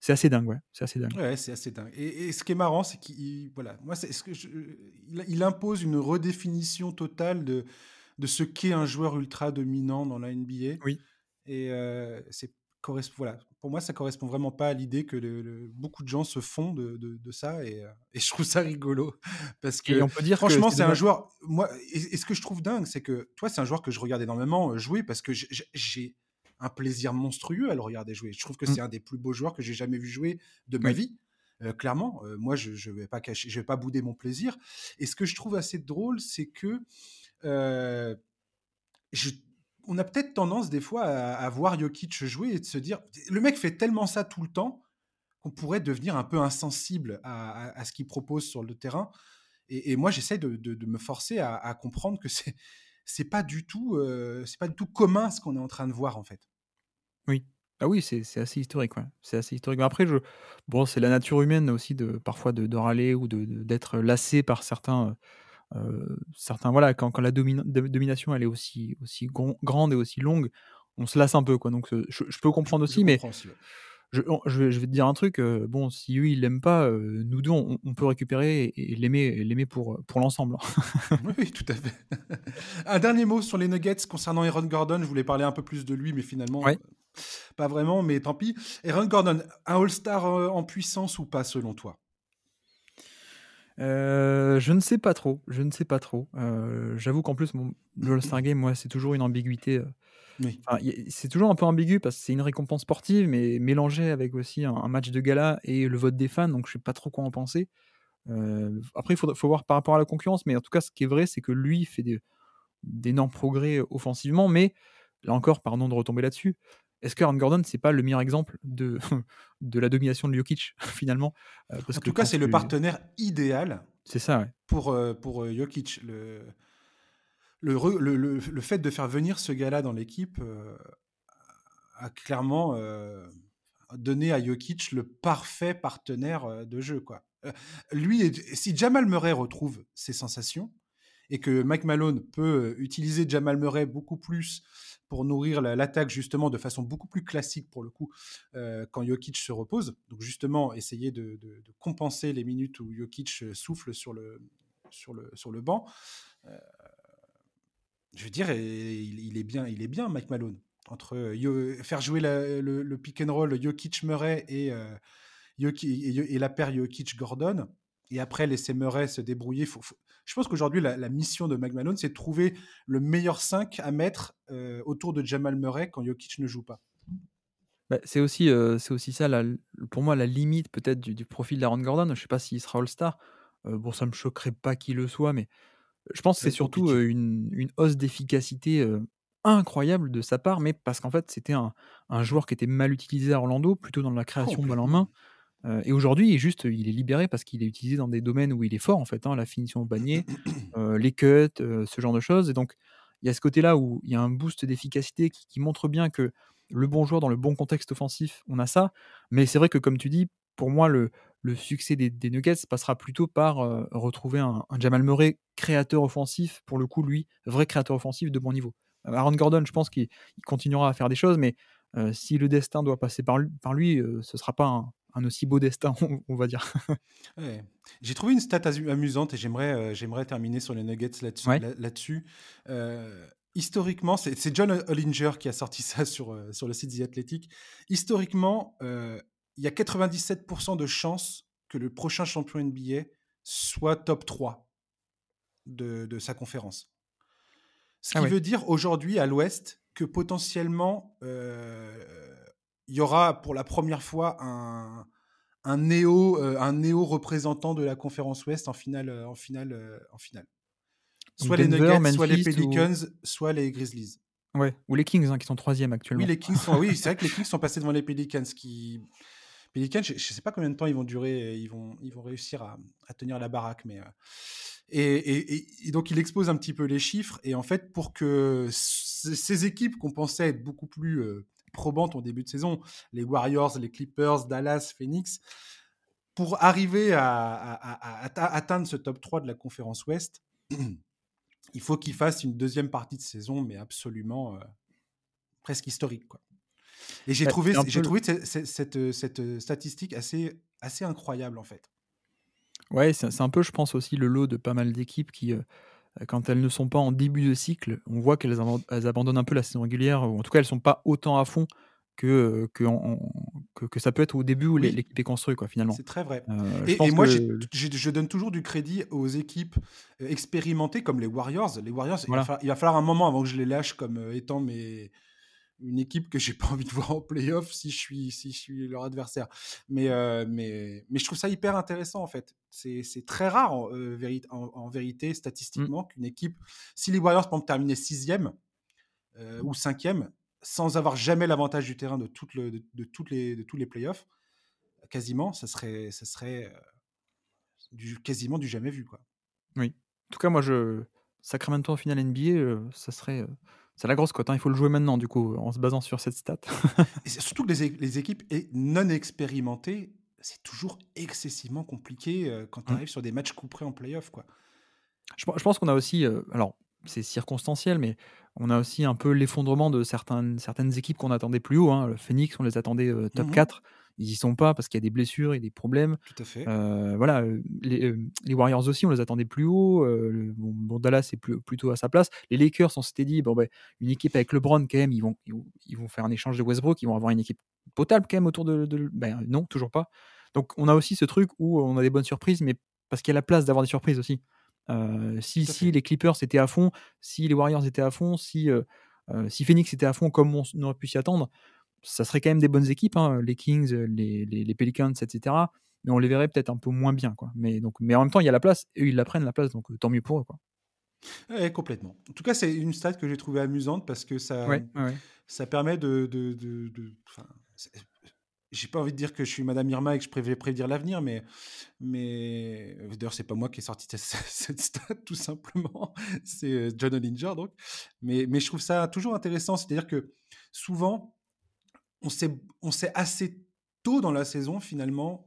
c'est assez dingue, ouais. C'est assez dingue. Ouais, c'est assez dingue. Et, ce qui est marrant, c'est qu'il voilà, moi, c'est ce que il, impose une redéfinition totale de, de ce qu'est un joueur ultra dominant dans la NBA. Oui. Et euh, c'est voilà, pour moi, ça correspond vraiment pas à l'idée que beaucoup de gens se font de, de, ça et, euh, et, je trouve ça rigolo [laughs] parce que on peut dire franchement, c'est un joueur. Moi, et, ce que je trouve dingue, c'est que toi, c'est un joueur que je regarde énormément euh, jouer parce que j'ai un plaisir monstrueux à le regarder jouer. Je trouve que mmh. c'est un des plus beaux joueurs que j'ai jamais vu jouer de ma vie. Euh, clairement, moi, je vais pas cacher, je vais pas bouder mon plaisir. Et ce que je trouve assez drôle, c'est que je on a peut-être tendance des fois à, voir Jokic jouer et de se dire, le mec fait tellement ça tout le temps qu'on pourrait devenir un peu insensible à, ce qu'il propose sur le terrain. Et, moi, j'essaie de, me forcer à, comprendre que c'est c'est pas du tout euh, c'est pas du tout commun ce qu'on est en train de voir en fait. Oui. Ah oui, c'est assez historique, C'est assez historique. Mais après, je, bon, c'est la nature humaine aussi de parfois de, râler ou d'être lassé par certains euh, certains, voilà, quand, quand la domination elle est aussi, aussi grande et aussi longue, on se lasse un peu. Quoi. Donc je, peux comprendre aussi, mais je, je, vais, te dire un truc. Euh, bon, si lui il l'aime pas, euh, nous deux on, peut récupérer et, l'aimer, l'aimer pour, pour l'ensemble. [laughs] oui, tout à fait. [laughs] un dernier mot sur les Nuggets concernant Aaron Gordon. Je voulais parler un peu plus de lui, mais finalement. Pas vraiment, mais tant pis. Aaron Gordon, un All-Star en puissance ou pas selon toi? Euh, je ne sais pas trop, je ne sais pas trop. Euh, j'avoue qu'en plus, le All-Star Game, moi, c'est toujours une ambiguïté. Euh, c'est toujours un peu ambigu parce que c'est une récompense sportive, mais mélangée avec aussi un, match de gala et le vote des fans, donc je sais pas trop quoi en penser. après, il faut, faut, voir par rapport à la concurrence, mais en tout cas, ce qui est vrai, c'est que lui fait d'énormes progrès offensivement, mais là encore, pardon de retomber là-dessus, est-ce que Aaron Gordon, c'est pas le meilleur exemple de, [laughs] de la domination de Jokic, [laughs] finalement? Euh, En tout cas, c'est le partenaire idéal c'est ça, pour, euh, pour euh, Jokic. Le, le, le, le, fait de faire venir ce gars-là dans l'équipe a clairement donné à Jokic le parfait partenaire de jeu. Quoi. lui, si Jamal Murray retrouve ses sensations, et que Mike Malone peut utiliser Jamal Murray beaucoup plus pour nourrir l'attaque justement de façon beaucoup plus classique pour le coup euh, quand Jokic se repose. Donc justement essayer de, compenser les minutes où Jokic souffle sur le, sur le, sur le banc. Euh, je veux dire, il, est bien, il est bien Mike Malone entre faire jouer le, pick and roll Jokic Murray et, euh, et, la paire Jokic Gordon et après laisser Murray se débrouiller. Je pense qu'aujourd'hui, la, mission de McMahon, c'est de trouver le meilleur 5 à mettre euh, autour de Jamal Murray quand Jokic ne joue pas. Bah, c'est aussi, c'est aussi ça la pour moi la limite peut-être du du profil d'Aaron Gordon. Je sais pas s'il sera All-Star. bon, ça me choquerait pas qu'il le soit, mais je pense que c'est surtout, une une hausse d'efficacité, incroyable de sa part, mais parce qu'en fait, c'était un un joueur qui était mal utilisé à Orlando, plutôt dans la création de balle en main. Et aujourd'hui, il juste il est libéré parce qu'il est utilisé dans des domaines où il est fort en fait, hein, la finition au panier, [clears throat] les cuts, ce genre de choses et donc il y a ce côté-là où il y a un boost d'efficacité qui montre bien que le bon joueur dans le bon contexte offensif, on a ça. Mais c'est vrai que, comme tu dis, pour moi, le, le succès des, Nuggets passera plutôt par euh, retrouver un, Jamal Murray créateur offensif, pour le coup, lui, vrai créateur offensif de bon niveau. Euh, Aaron Gordon, je pense qu'il continuera à faire des choses, mais euh, si le destin doit passer par, par lui, ce ne sera pas un, aussi beau destin, [laughs] on, va dire. J'ai trouvé une stat amusante et j'aimerais j'aimerais terminer sur les Nuggets là-dessus. Là historiquement, c'est John Hollinger qui a sorti ça [laughs] sur, euh, sur le site The Athletic. Historiquement, euh, il y a 97% de chances que le prochain champion NBA soit top 3 de, sa conférence. Ce ah qui veut dire aujourd'hui à l'Ouest que potentiellement, euh, y aura pour la première fois un, un néo, un néo représentant de la conférence Ouest en finale, en finale, en finale. Soit les Nuggets, soit les Pelicans, soit les Grizzlies. Ouais, ou les Kings hein, qui sont troisième actuellement. Oui, les Kings sont, oui, c'est vrai que les [laughs] Kings sont passés devant les Pelicans. Qui... Pelicans, je ne sais pas combien de temps ils vont durer, ils vont, ils vont réussir à, à tenir la baraque, mais. Euh, et, et, donc, il expose un petit peu les chiffres. Et en fait, pour que ces équipes qu'on pensait être beaucoup plus euh, probantes en début de saison, les Warriors, les Clippers, Dallas, Phoenix, pour arriver à, à, à atteindre ce top 3 de la conférence Ouest, [clears throat] il faut qu'il fasse une deuxième partie de saison, mais absolument euh, presque historique. Quoi. Et j'ai bah, trouvé, j'ai trouvé cette, cette, statistique assez, assez incroyable, en fait. Ouais, c'est un peu, je pense, aussi le lot de pas mal d'équipes qui, euh, quand elles ne sont pas en début de cycle, on voit qu'elles abandonnent un peu la saison régulière, ou en tout cas, elles ne sont pas autant à fond que, que, que, ça peut être au début où l'équipe est construite, quoi, finalement. C'est très vrai. Euh, et, moi, je donne toujours du crédit aux équipes euh, expérimentées comme les Warriors. Les Warriors, il, va falloir, un moment avant que je les lâche comme euh, étant mes, une équipe que j'ai pas envie de voir en playoff si je suis, si je suis leur adversaire. Mais, mais, mais je trouve ça hyper intéressant, en fait. C'est très rare, en, en, vérité, statistiquement, mmh. qu'une équipe, si les Warriors, peuvent terminer sixième ou cinquième, sans avoir jamais l'avantage du terrain de, toutes le, de, toutes les, de tous les playoffs, quasiment, ça serait, ça serait euh, du, quasiment du jamais vu. Quoi. Oui. En tout cas, moi, je, Sacramento en finale NBA, euh, ça serait. Euh, c'est la grosse cote. Hein. Il faut le jouer maintenant, du coup, en se basant sur cette stat. [laughs] et surtout que les, les, équipes non expérimentées, c'est toujours excessivement compliqué quand tu mmh. arrives sur des matchs couperés en playoff. Quoi. Je, je pense qu'on a aussi. alors, c'est circonstanciel, mais on a aussi un peu l'effondrement de certaines, certaines équipes qu'on attendait plus haut. Hein. Le Phoenix, on les attendait euh, top 4. Ils y sont pas parce qu'il y a des blessures et des problèmes. Tout à fait. Euh, voilà, euh, les, Warriors aussi, on les attendait plus haut. bon, Dallas est plutôt à sa place. Les Lakers, on s'était dit, bon, ben, une équipe avec LeBron, quand même, ils vont, ils, vont faire un échange de Westbrook, ils vont avoir une équipe potable quand même autour de. ben, non, toujours pas. Donc on a aussi ce truc où on a des bonnes surprises, mais parce qu'il y a la place d'avoir des surprises aussi. Euh, si, si les Clippers étaient à fond, si les Warriors étaient à fond, si, euh, euh, si Phoenix était à fond comme on aurait pu s'y attendre, ça serait quand même des bonnes équipes, hein, les Kings, les, les, Pelicans, etc. Mais on les verrait peut-être un peu moins bien. Quoi. Mais, donc, mais en même temps, il y a la place, et ils la prennent la place, donc tant mieux pour eux. Quoi. complètement. En tout cas, c'est une stat que j'ai trouvée amusante parce que ça, ça permet de. de, de, de j'ai pas envie de dire que je suis Madame Irma et que je vais prédire l'avenir, mais, mais d'ailleurs, c'est pas moi qui ai sorti cette [laughs] stat, tout simplement. C'est euh, John Ollinger, donc. Mais, mais je trouve ça toujours intéressant. C'est-à-dire que souvent, on sait, on sait assez tôt dans la saison, finalement,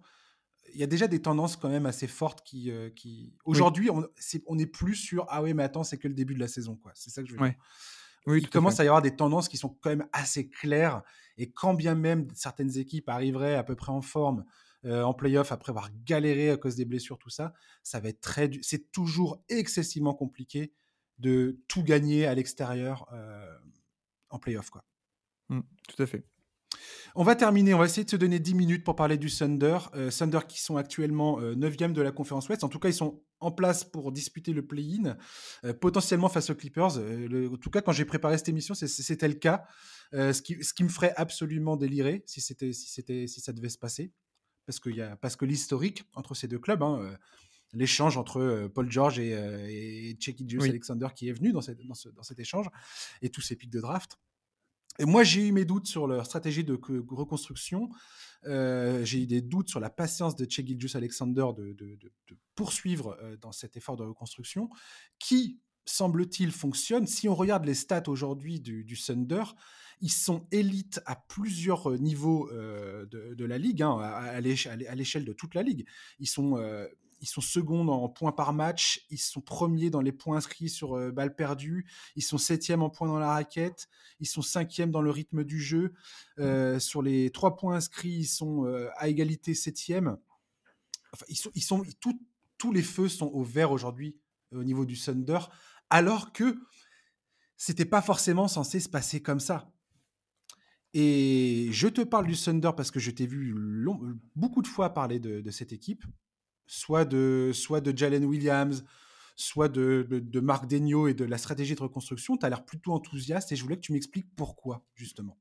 il y a déjà des tendances quand même assez fortes qui. Euh, qui... Aujourd'hui, on, est, on est plus sur Ah oui, mais attends, c'est que le début de la saison, quoi. C'est ça que je veux dire. Oui, il commence à, y avoir des tendances qui sont quand même assez claires. Et quand bien même certaines équipes arriveraient à peu près en forme euh, en playoff après avoir galéré à cause des blessures, tout ça, ça va être très. C'est toujours excessivement compliqué de tout gagner à l'extérieur euh, en playoff, quoi. Mmh, tout à fait. On va terminer, on va essayer de se donner 10 minutes pour parler du Thunder. Euh, Thunder qui sont actuellement 9e de la conférence Ouest. En tout cas, ils sont en place pour disputer le play-in, potentiellement face aux Clippers. en tout cas, quand j'ai préparé cette émission, c'était le cas. ce, qui, ce, qui, me ferait absolument délirer si, c'était, si, c'était, si ça devait se passer. Parce, qu'il y a, parce que l'historique entre ces deux clubs, hein, l'échange entre Paul George et, et Checky Alexander qui est venu dans, cette, dans, cet échange et tous ces pics de draft. Et moi, j'ai eu mes doutes sur leur stratégie de reconstruction. j'ai eu des doutes sur la patience de Che Alexander de, poursuivre dans cet effort de reconstruction, qui, semble-t-il, fonctionne. Si on regarde les stats aujourd'hui du, du, Thunder, ils sont élites à plusieurs niveaux de, la ligue, hein, à, l'échelle de toute la ligue. Ils sont ils sont seconds en points par match, ils sont premiers dans les points inscrits sur euh, balles perdues, ils sont septièmes en points dans la raquette, ils sont cinquièmes dans le rythme du jeu. Euh, sur les trois points inscrits, ils sont euh, à égalité septième. Enfin, ils sont, ils sont tous les feux sont au vert aujourd'hui au niveau du Thunder, alors que c'était pas forcément censé se passer comme ça. Et je te parle du Thunder parce que je t'ai vu beaucoup de fois parler de cette équipe soit de, soit de Jalen Williams, soit de, de, Marc Degno et de la stratégie de reconstruction, tu as l'air plutôt enthousiaste et je voulais que tu m'expliques pourquoi, justement.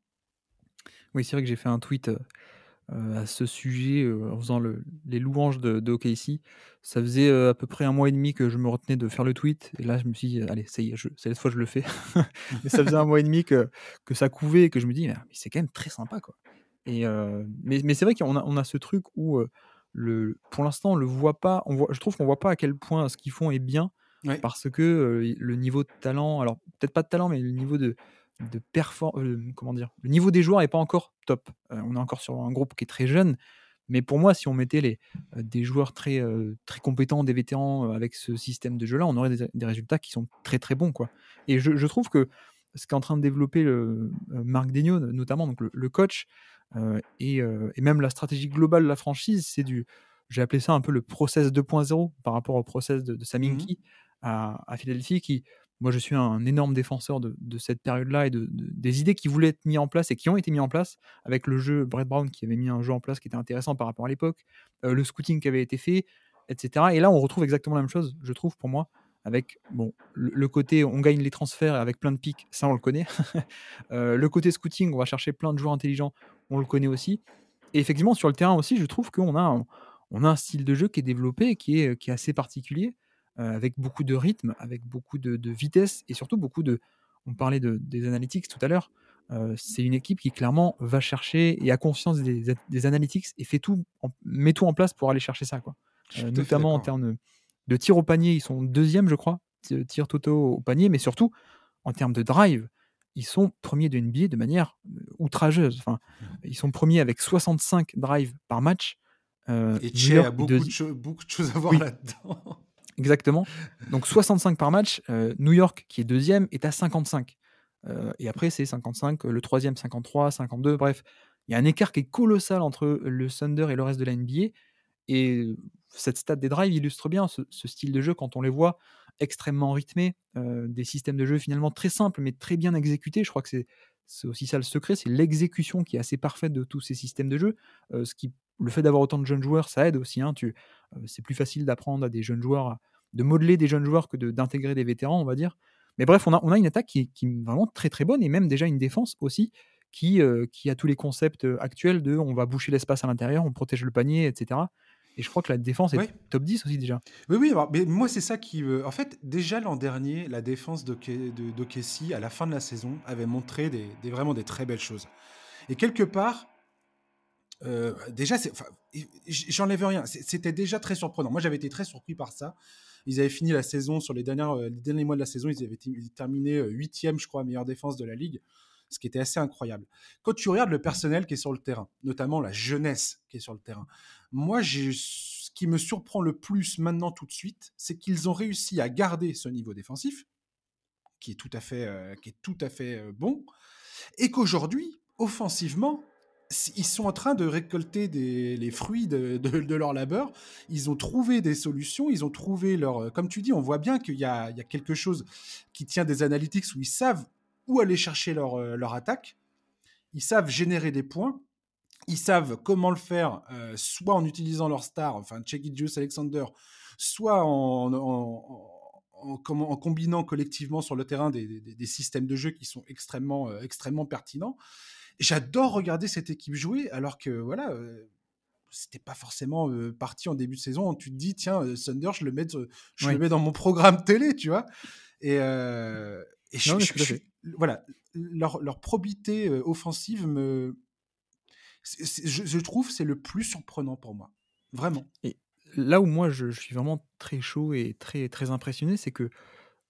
Oui, c'est vrai que j'ai fait un tweet euh, à ce sujet euh, en faisant les louanges de, OKC. Ça faisait euh, à peu près un mois et demi que je me retenais de faire le tweet et là je me suis dit, allez, ça y est, cette fois je le fais. [laughs] mais ça faisait un mois et demi que, que ça couvait et que je me dis, mais, c'est quand même très sympa. quoi. Et, mais, mais c'est vrai qu'on a, on a ce truc où pour l'instant, on le voit pas. On voit, je trouve qu'on voit pas à quel point ce qu'ils font est bien parce que le niveau de talent, alors peut-être pas de talent, mais le niveau de, de comment dire, le niveau des joueurs est pas encore top. on est encore sur un groupe qui est très jeune. Mais pour moi, si on mettait les, des joueurs très, très compétents, des vétérans avec ce système de jeu-là, on aurait des, résultats qui sont très très bons. Quoi. Et je, trouve que ce qu'est en train de développer le, Marc Degno, notamment donc le coach, et, même la stratégie globale de la franchise, c'est du, j'ai appelé ça un peu le process 2.0 par rapport au process de, de Saminki mmh à, Philadelphie, qui, moi, je suis un énorme défenseur de, cette période-là et de, des idées qui voulaient être mises en place et qui ont été mises en place avec le jeu Brett Brown qui avait mis un jeu en place qui était intéressant par rapport à l'époque, le scouting qui avait été fait, etc. Et là, on retrouve exactement la même chose, je trouve, pour moi, avec bon, le, côté on gagne les transferts avec plein de pics, ça on le connaît. [laughs] le côté scouting, on va chercher plein de joueurs intelligents, on le connaît aussi. Et effectivement, sur le terrain aussi, je trouve qu'on a, un, on a un style de jeu qui est développé, qui est, qui est assez particulier, euh, avec beaucoup de rythme, avec beaucoup de, vitesse et surtout beaucoup de. On parlait de, des analytics tout à l'heure. Euh, c'est une équipe qui clairement va chercher et a confiance des, des analytics et fait tout, met tout en place pour aller chercher ça. Quoi. Euh, notamment en termes de, tir au panier, ils sont deuxième, je crois, tir totaux au panier, mais surtout en termes de drive ils sont premiers de NBA de manière outrageuse. Enfin, mmh. ils sont premiers avec 65 drives par match. et Che a beaucoup, de beaucoup, de choses à voir là-dedans. [laughs] Exactement. Donc 65 par match. New York, qui est deuxième, est à 55. et après, c'est 55, le troisième 53, 52. Bref, il y a un écart qui est colossal entre le Thunder et le reste de la NBA. Et cette stat des drives illustre bien ce, style de jeu quand on les voit extrêmement rythmés, des systèmes de jeu finalement très simples mais très bien exécutés. Je crois que c'est aussi ça le secret, c'est l'exécution qui est assez parfaite de tous ces systèmes de jeu. ce qui, le fait d'avoir autant de jeunes joueurs, ça aide aussi. Hein, c'est plus facile d'apprendre à des jeunes joueurs, de modeler des jeunes joueurs que d'intégrer des vétérans, on va dire. Mais bref, on a, une attaque qui est, qui est, vraiment très très bonne et même déjà une défense aussi qui, qui a tous les concepts actuels de on va boucher l'espace à l'intérieur, on protège le panier, etc. Et je crois que la défense est top 10 aussi déjà. Oui, oui, mais moi c'est ça qui... en fait, déjà l'an dernier, la défense de, de, à la fin de la saison, avait montré des, vraiment des très belles choses. Et quelque part, euh, déjà, j'enlève rien, c'était déjà très surprenant. Moi j'avais été très surpris par ça. Ils avaient fini la saison, sur les, dernières, euh, les derniers mois de la saison, ils avaient terminé euh, huitième, je crois, meilleure défense de la ligue ce qui était assez incroyable. Quand tu regardes le personnel qui est sur le terrain, notamment la jeunesse qui est sur le terrain, moi, ce qui me surprend le plus maintenant tout de suite, c'est qu'ils ont réussi à garder ce niveau défensif, qui est tout à fait, euh, qui est tout à fait euh, bon, et qu'aujourd'hui, offensivement, ils sont en train de récolter les fruits de, leur labeur. Ils ont trouvé des solutions, ils ont trouvé leur... Euh, comme tu dis, on voit bien qu'il y, y a, quelque chose qui tient des analytics où ils savent où aller chercher leur, leur attaque ils savent générer des points, ils savent comment le faire, soit en utilisant leur star, enfin Checky Juice Alexander, soit en, en, combinant collectivement sur le terrain des, systèmes de jeu qui sont extrêmement, extrêmement pertinents. J'adore regarder cette équipe jouer, alors que voilà, c'était pas forcément parti en début de saison. Tu te dis, tiens, Thunder, je le mets, je le mets dans mon programme télé, tu vois. Et, je, voilà, leur, leur probité offensive me, je, trouve c'est le plus surprenant pour moi. Vraiment. Et là où moi je, suis vraiment très chaud et très, très impressionné, c'est que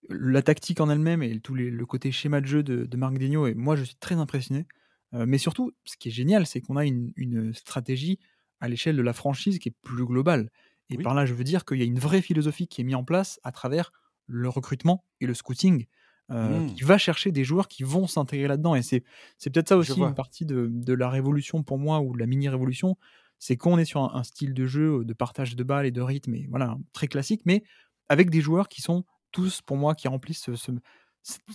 la tactique en elle-même et tout le côté schéma de jeu de, de Marc Digno, et moi je suis très impressionné. Euh, mais surtout, ce qui est génial, c'est qu'on a une, une, stratégie à l'échelle de la franchise qui est plus globale. Et par là, je veux dire qu'il y a une vraie philosophie qui est mise en place à travers le recrutement et le scouting. Euh, mmh. qui va chercher des joueurs qui vont s'intégrer là-dedans. Et c'est, c'est peut-être ça aussi une partie de, de, la révolution pour moi, ou de la mini-révolution, c'est qu'on est sur un, style de jeu de partage de balles et de rythme, et voilà, très classique, mais avec des joueurs qui sont tous, pour moi, qui remplissent ce,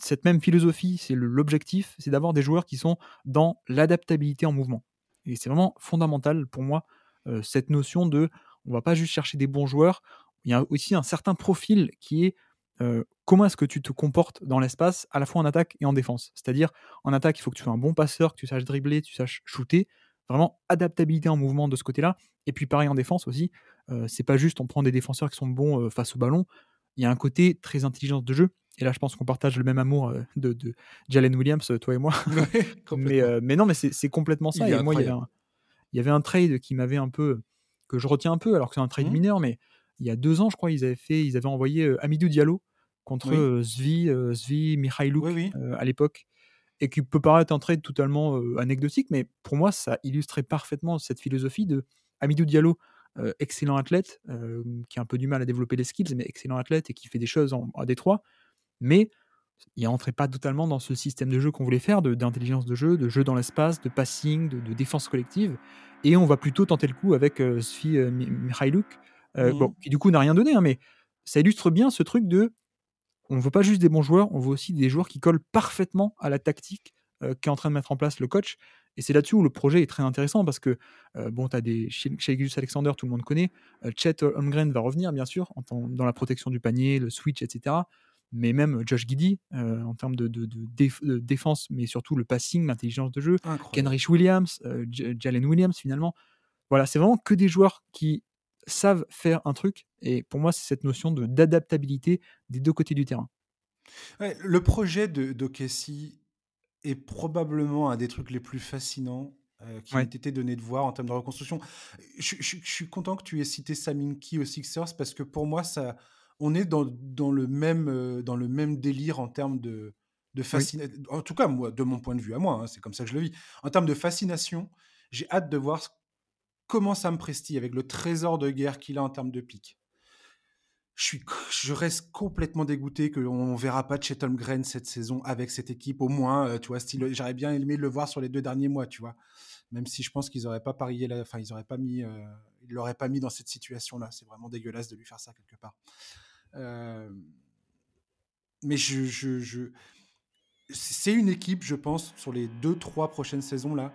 cette même philosophie. C'est l'objectif, c'est d'avoir des joueurs qui sont dans l'adaptabilité en mouvement. Et c'est vraiment fondamental pour moi, euh, cette notion de on va pas juste chercher des bons joueurs, il y a aussi un certain profil qui est comment est-ce que tu te comportes dans l'espace, à la fois en attaque et en défense? C'est-à-dire, en attaque, il faut que tu sois un bon passeur, que tu saches dribbler, que tu saches shooter. Vraiment, adaptabilité en mouvement de ce côté-là. Et puis, pareil en défense aussi. c'est pas juste on prend des défenseurs qui sont bons face au ballon. Il y a un côté très intelligence de jeu. Et là, je pense qu'on partage le même amour de, de, Jalen Williams, toi et moi. [laughs] mais, mais, non, mais c'est complètement ça. et moi, il y, avait un, il y, avait un, trade qui m'avait un peu. que je retiens un peu, alors que c'est un trade mmh. mineur, mais il y a deux ans, je crois, ils avaient, fait, ils avaient envoyé Amidou Diallo contre Zvi, Zvi Mikhailuk à l'époque, et qui peut paraître un trade totalement anecdotique, mais pour moi, ça illustrait parfaitement cette philosophie de Amidou Diallo, excellent athlète, qui a un peu du mal à développer les skills, mais excellent athlète et qui fait des choses en, à Détroit, mais il n'entrait pas totalement dans ce système de jeu qu'on voulait faire, d'intelligence de, jeu, de jeu dans l'espace, de passing, de, défense collective. Et on va plutôt tenter le coup avec euh, Sfi Mikhailuk, bon, mmh. qui du coup n'a rien donné, hein, mais ça illustre bien ce truc de on ne veut pas juste des bons joueurs, on veut aussi des joueurs qui collent parfaitement à la tactique euh, qu'est en train de mettre en place le coach. Et c'est là-dessus où le projet est très intéressant parce que, euh, bon, tu as des. Chez Alexander, tout le monde connaît. Euh, Chet Holmgren va revenir, bien sûr, dans la protection du panier, le switch, etc. Mais même Josh Giddy, en termes de, défense, mais surtout le passing, l'intelligence de jeu. Kenrich Williams, Jalen Williams, finalement. Voilà, c'est vraiment que des joueurs qui savent faire un truc. Et pour moi, c'est cette notion de d'adaptabilité des deux côtés du terrain. le projet de d'Okessi est probablement un des trucs les plus fascinants euh, qui ouais. été donné de voir en termes de reconstruction. Je, suis content que tu aies cité Saminki aux Sixers parce que pour moi, ça, on est dans, dans le, même, euh, dans le même délire en termes de, de fascination. En tout cas, moi, de mon point de vue à moi, hein, c'est comme ça que je le vis. En termes de fascination, j'ai hâte de voir comment Sam Presti, avec le trésor de guerre qu'il a en termes de pic, je, suis, je reste complètement dégoûté qu'on ne verra pas Chet Holmgren cette saison avec cette équipe. Au moins, euh, tu vois, j'aurais bien aimé le voir sur les deux derniers mois, tu vois. Même si je pense qu'ils n'auraient pas parié, la, enfin, ils n'auraient pas mis, euh, ils l'auraient pas mis dans cette situation-là. C'est vraiment dégueulasse de lui faire ça quelque part. Euh, mais je, je... c'est une équipe, je pense, sur les deux, trois prochaines saisons là,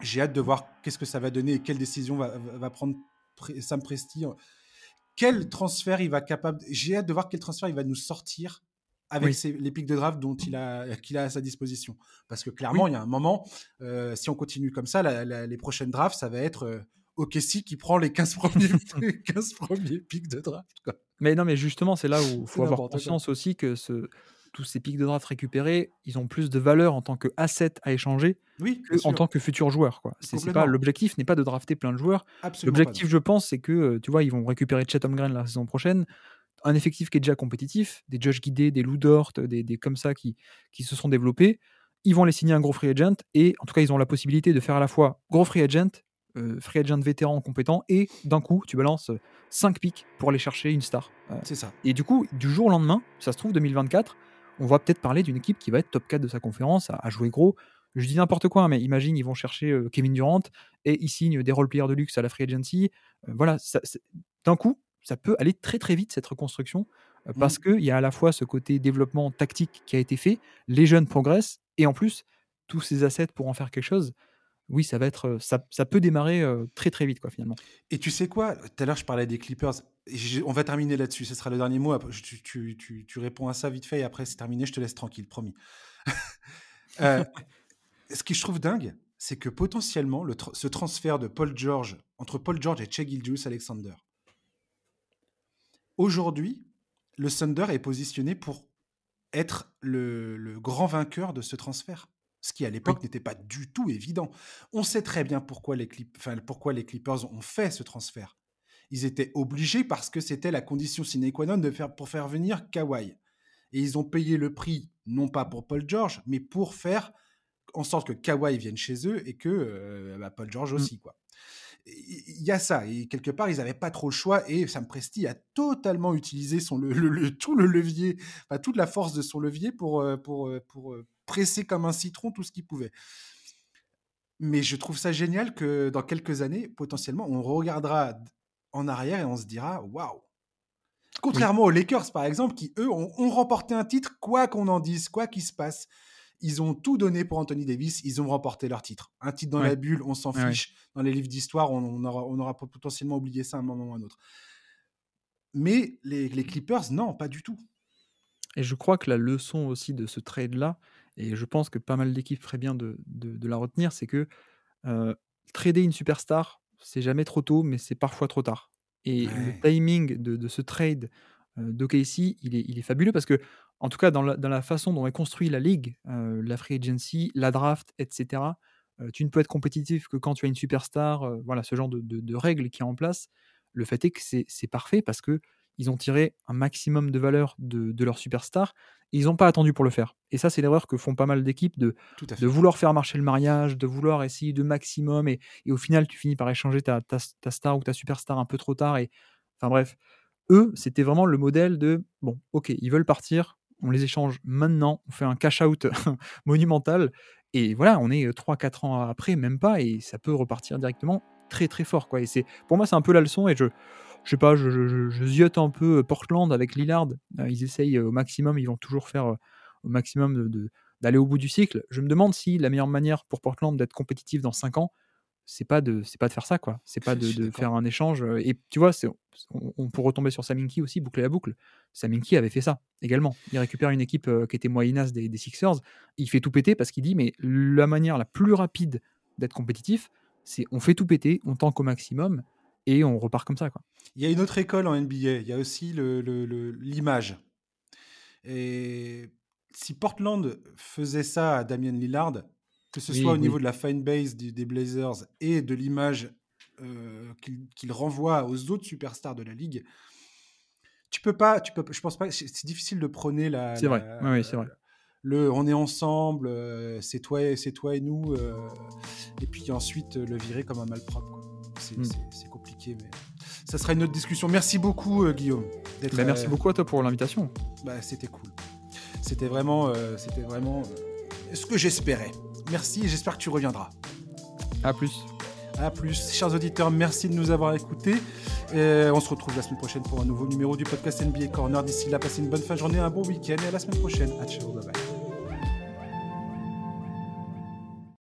j'ai hâte de voir qu'est-ce que ça va donner et quelle décision va, prendre Sam Presti. Quel transfert il va capable. J'ai hâte de voir quel transfert il va nous sortir avec les pics de draft dont il a, qu'il a à sa disposition. Parce que clairement, il y a un moment, euh, si on continue comme ça, les prochaines drafts, ça va être euh, Okessi qui prend les 15 premiers, [laughs] [laughs] 15 premiers pics de draft. Mais non, mais justement, c'est là où il [laughs] faut avoir conscience aussi que ce, tous ces pics de draft récupérés, ils ont plus de valeur en tant que asset à échanger oui, en tant que futur joueur. Quoi. C'est, pas, l'objectif n'est pas de drafter plein de joueurs. L'objectif, je pense, c'est que euh, tu vois, ils vont récupérer Chet Holmgren la saison prochaine, un effectif qui est déjà compétitif, des Josh Guidé, des Lou Dort, des, des, comme ça qui, qui se sont développés. Ils vont les signer un gros free agent et en tout cas, ils ont la possibilité de faire à la fois gros free agent, euh, free agent vétéran compétent et d'un coup, tu balances 5 pics pour aller chercher une star. Euh, c'est ça. Et du coup, du jour au lendemain, ça se trouve 2024, on va peut-être parler d'une équipe qui va être top 4 de sa conférence, à, jouer gros. Je dis n'importe quoi, hein, mais imagine, ils vont chercher euh, Kevin Durant et ils signent des role-players de luxe à la free agency. Euh, voilà, d'un coup, ça peut aller très très vite cette reconstruction euh, parce mmh. qu'il y a à la fois ce côté développement tactique qui a été fait, les jeunes progressent et en plus, tous ces assets pour en faire quelque chose, oui, ça va être, ça, ça peut démarrer très très vite, quoi, finalement. Et tu sais quoi? Tout à l'heure, je parlais des Clippers. On va terminer là-dessus. Ce sera le dernier mot. Tu, tu, tu, tu, réponds à ça vite fait et après, c'est terminé. Je te laisse tranquille, promis. [laughs] euh, ce que je trouve dingue, c'est que potentiellement, le ce transfert de Paul George, entre Paul George et Che Gilgeous Alexander, aujourd'hui, le Thunder est positionné pour être le, le grand vainqueur de ce transfert ce qui à l'époque n'était pas du tout évident. On sait très bien pourquoi les, pourquoi les Clippers ont fait ce transfert. Ils étaient obligés parce que c'était la condition sine qua non de faire, pour faire venir Kawhi. Et ils ont payé le prix, non pas pour Paul George, mais pour faire en sorte que Kawhi vienne chez eux et que euh, bah, Paul George mmh. aussi. quoi. Il y a ça, et quelque part, ils n'avaient pas trop le choix, et Sam Presti a totalement utilisé son, le, tout le levier, toute la force de son levier pour, euh, pour, euh, pour, pressé comme un citron tout ce qu'il pouvait. Mais je trouve ça génial que dans quelques années, potentiellement, on regardera en arrière et on se dira waouh. Contrairement aux Lakers, par exemple, qui eux ont, remporté un titre, quoi qu'on en dise, quoi qu'il se passe. Ils ont tout donné pour Anthony Davis, ils ont remporté leur titre. Un titre dans la bulle, on s'en fiche. Dans les livres d'histoire, on, aura, on, aura, potentiellement oublié ça à un moment ou à un autre. Mais les, les Clippers, non, pas du tout. Et je crois que la leçon aussi de ce trade-là, et je pense que pas mal d'équipes feraient bien de, la retenir, c'est que trader une superstar, c'est jamais trop tôt, mais c'est parfois trop tard. Et le timing de, ce trade d'OKC, il est, il est fabuleux parce que, en tout cas, dans la, façon dont est construit la ligue, la free agency, la draft, etc., tu ne peux être compétitif que quand tu as une superstar, voilà, ce genre de, règles qui est en place. Le fait est que c'est parfait parce que ils ont tiré un maximum de valeur de, de leur superstar ils n'ont pas attendu pour le faire. Et ça, c'est l'erreur que font pas mal d'équipes de, de vouloir faire marcher le mariage, de vouloir essayer de maximum, et, et au final, tu finis par échanger ta, ta, star ou ta superstar un peu trop tard. Et, enfin bref, eux, c'était vraiment le modèle de, bon, ok, ils veulent partir, on les échange maintenant, on fait un cash-out [laughs] monumental, et voilà, on est 3-4 euh, ans après, même pas, et ça peut repartir directement très très fort. Quoi. Et c'est, pour moi, c'est un peu la leçon, et je je sais pas, je, je, ziote un peu euh, Portland avec Lillard. Euh, ils essayent euh, au maximum, ils vont toujours faire au maximum de, d'aller au bout du cycle. Je me demande si la meilleure manière pour Portland d'être compétitif dans 5 ans, c'est pas de c'est pas de faire ça quoi. C'est pas de, faire un échange. Et tu vois, c'est, on, peut retomber sur Saminki aussi, boucler la boucle. Saminki avait fait ça également. Il récupère une équipe qui était moyennasse des, des Sixers. Il fait tout péter parce qu'il dit mais la manière la plus rapide d'être compétitif, c'est on fait tout péter, on tank au maximum et on repart comme ça. Quoi. Il y a une autre école en NBA, il y a aussi l'image. Le, et si Portland faisait ça à Damien Lillard, que ce soit au niveau de la fine base des Blazers et de l'image euh, qu'il renvoie aux autres superstars de la ligue, tu peux pas, tu peux, je pense pas, c'est difficile de prôner la. C'est vrai, oui, c'est vrai. Le, on est ensemble, euh, c'est toi, c'est toi et nous, euh, et puis ensuite le virer comme un malpropre. Hmm. C'est compliqué, mais ça sera une autre discussion. Merci beaucoup, euh, Guillaume. Bah, merci euh, beaucoup à toi pour l'invitation. Bah, c'était cool. C'était vraiment, euh, c'était vraiment ce que j'espérais. Merci et j'espère que tu reviendras. À plus. À plus. Chers auditeurs, merci de nous avoir écoutés. on se retrouve la semaine prochaine pour un nouveau numéro du podcast NBA Corner. D'ici là, passez une bonne fin de journée, un bon week-end et à la semaine prochaine. ciao, bye bye.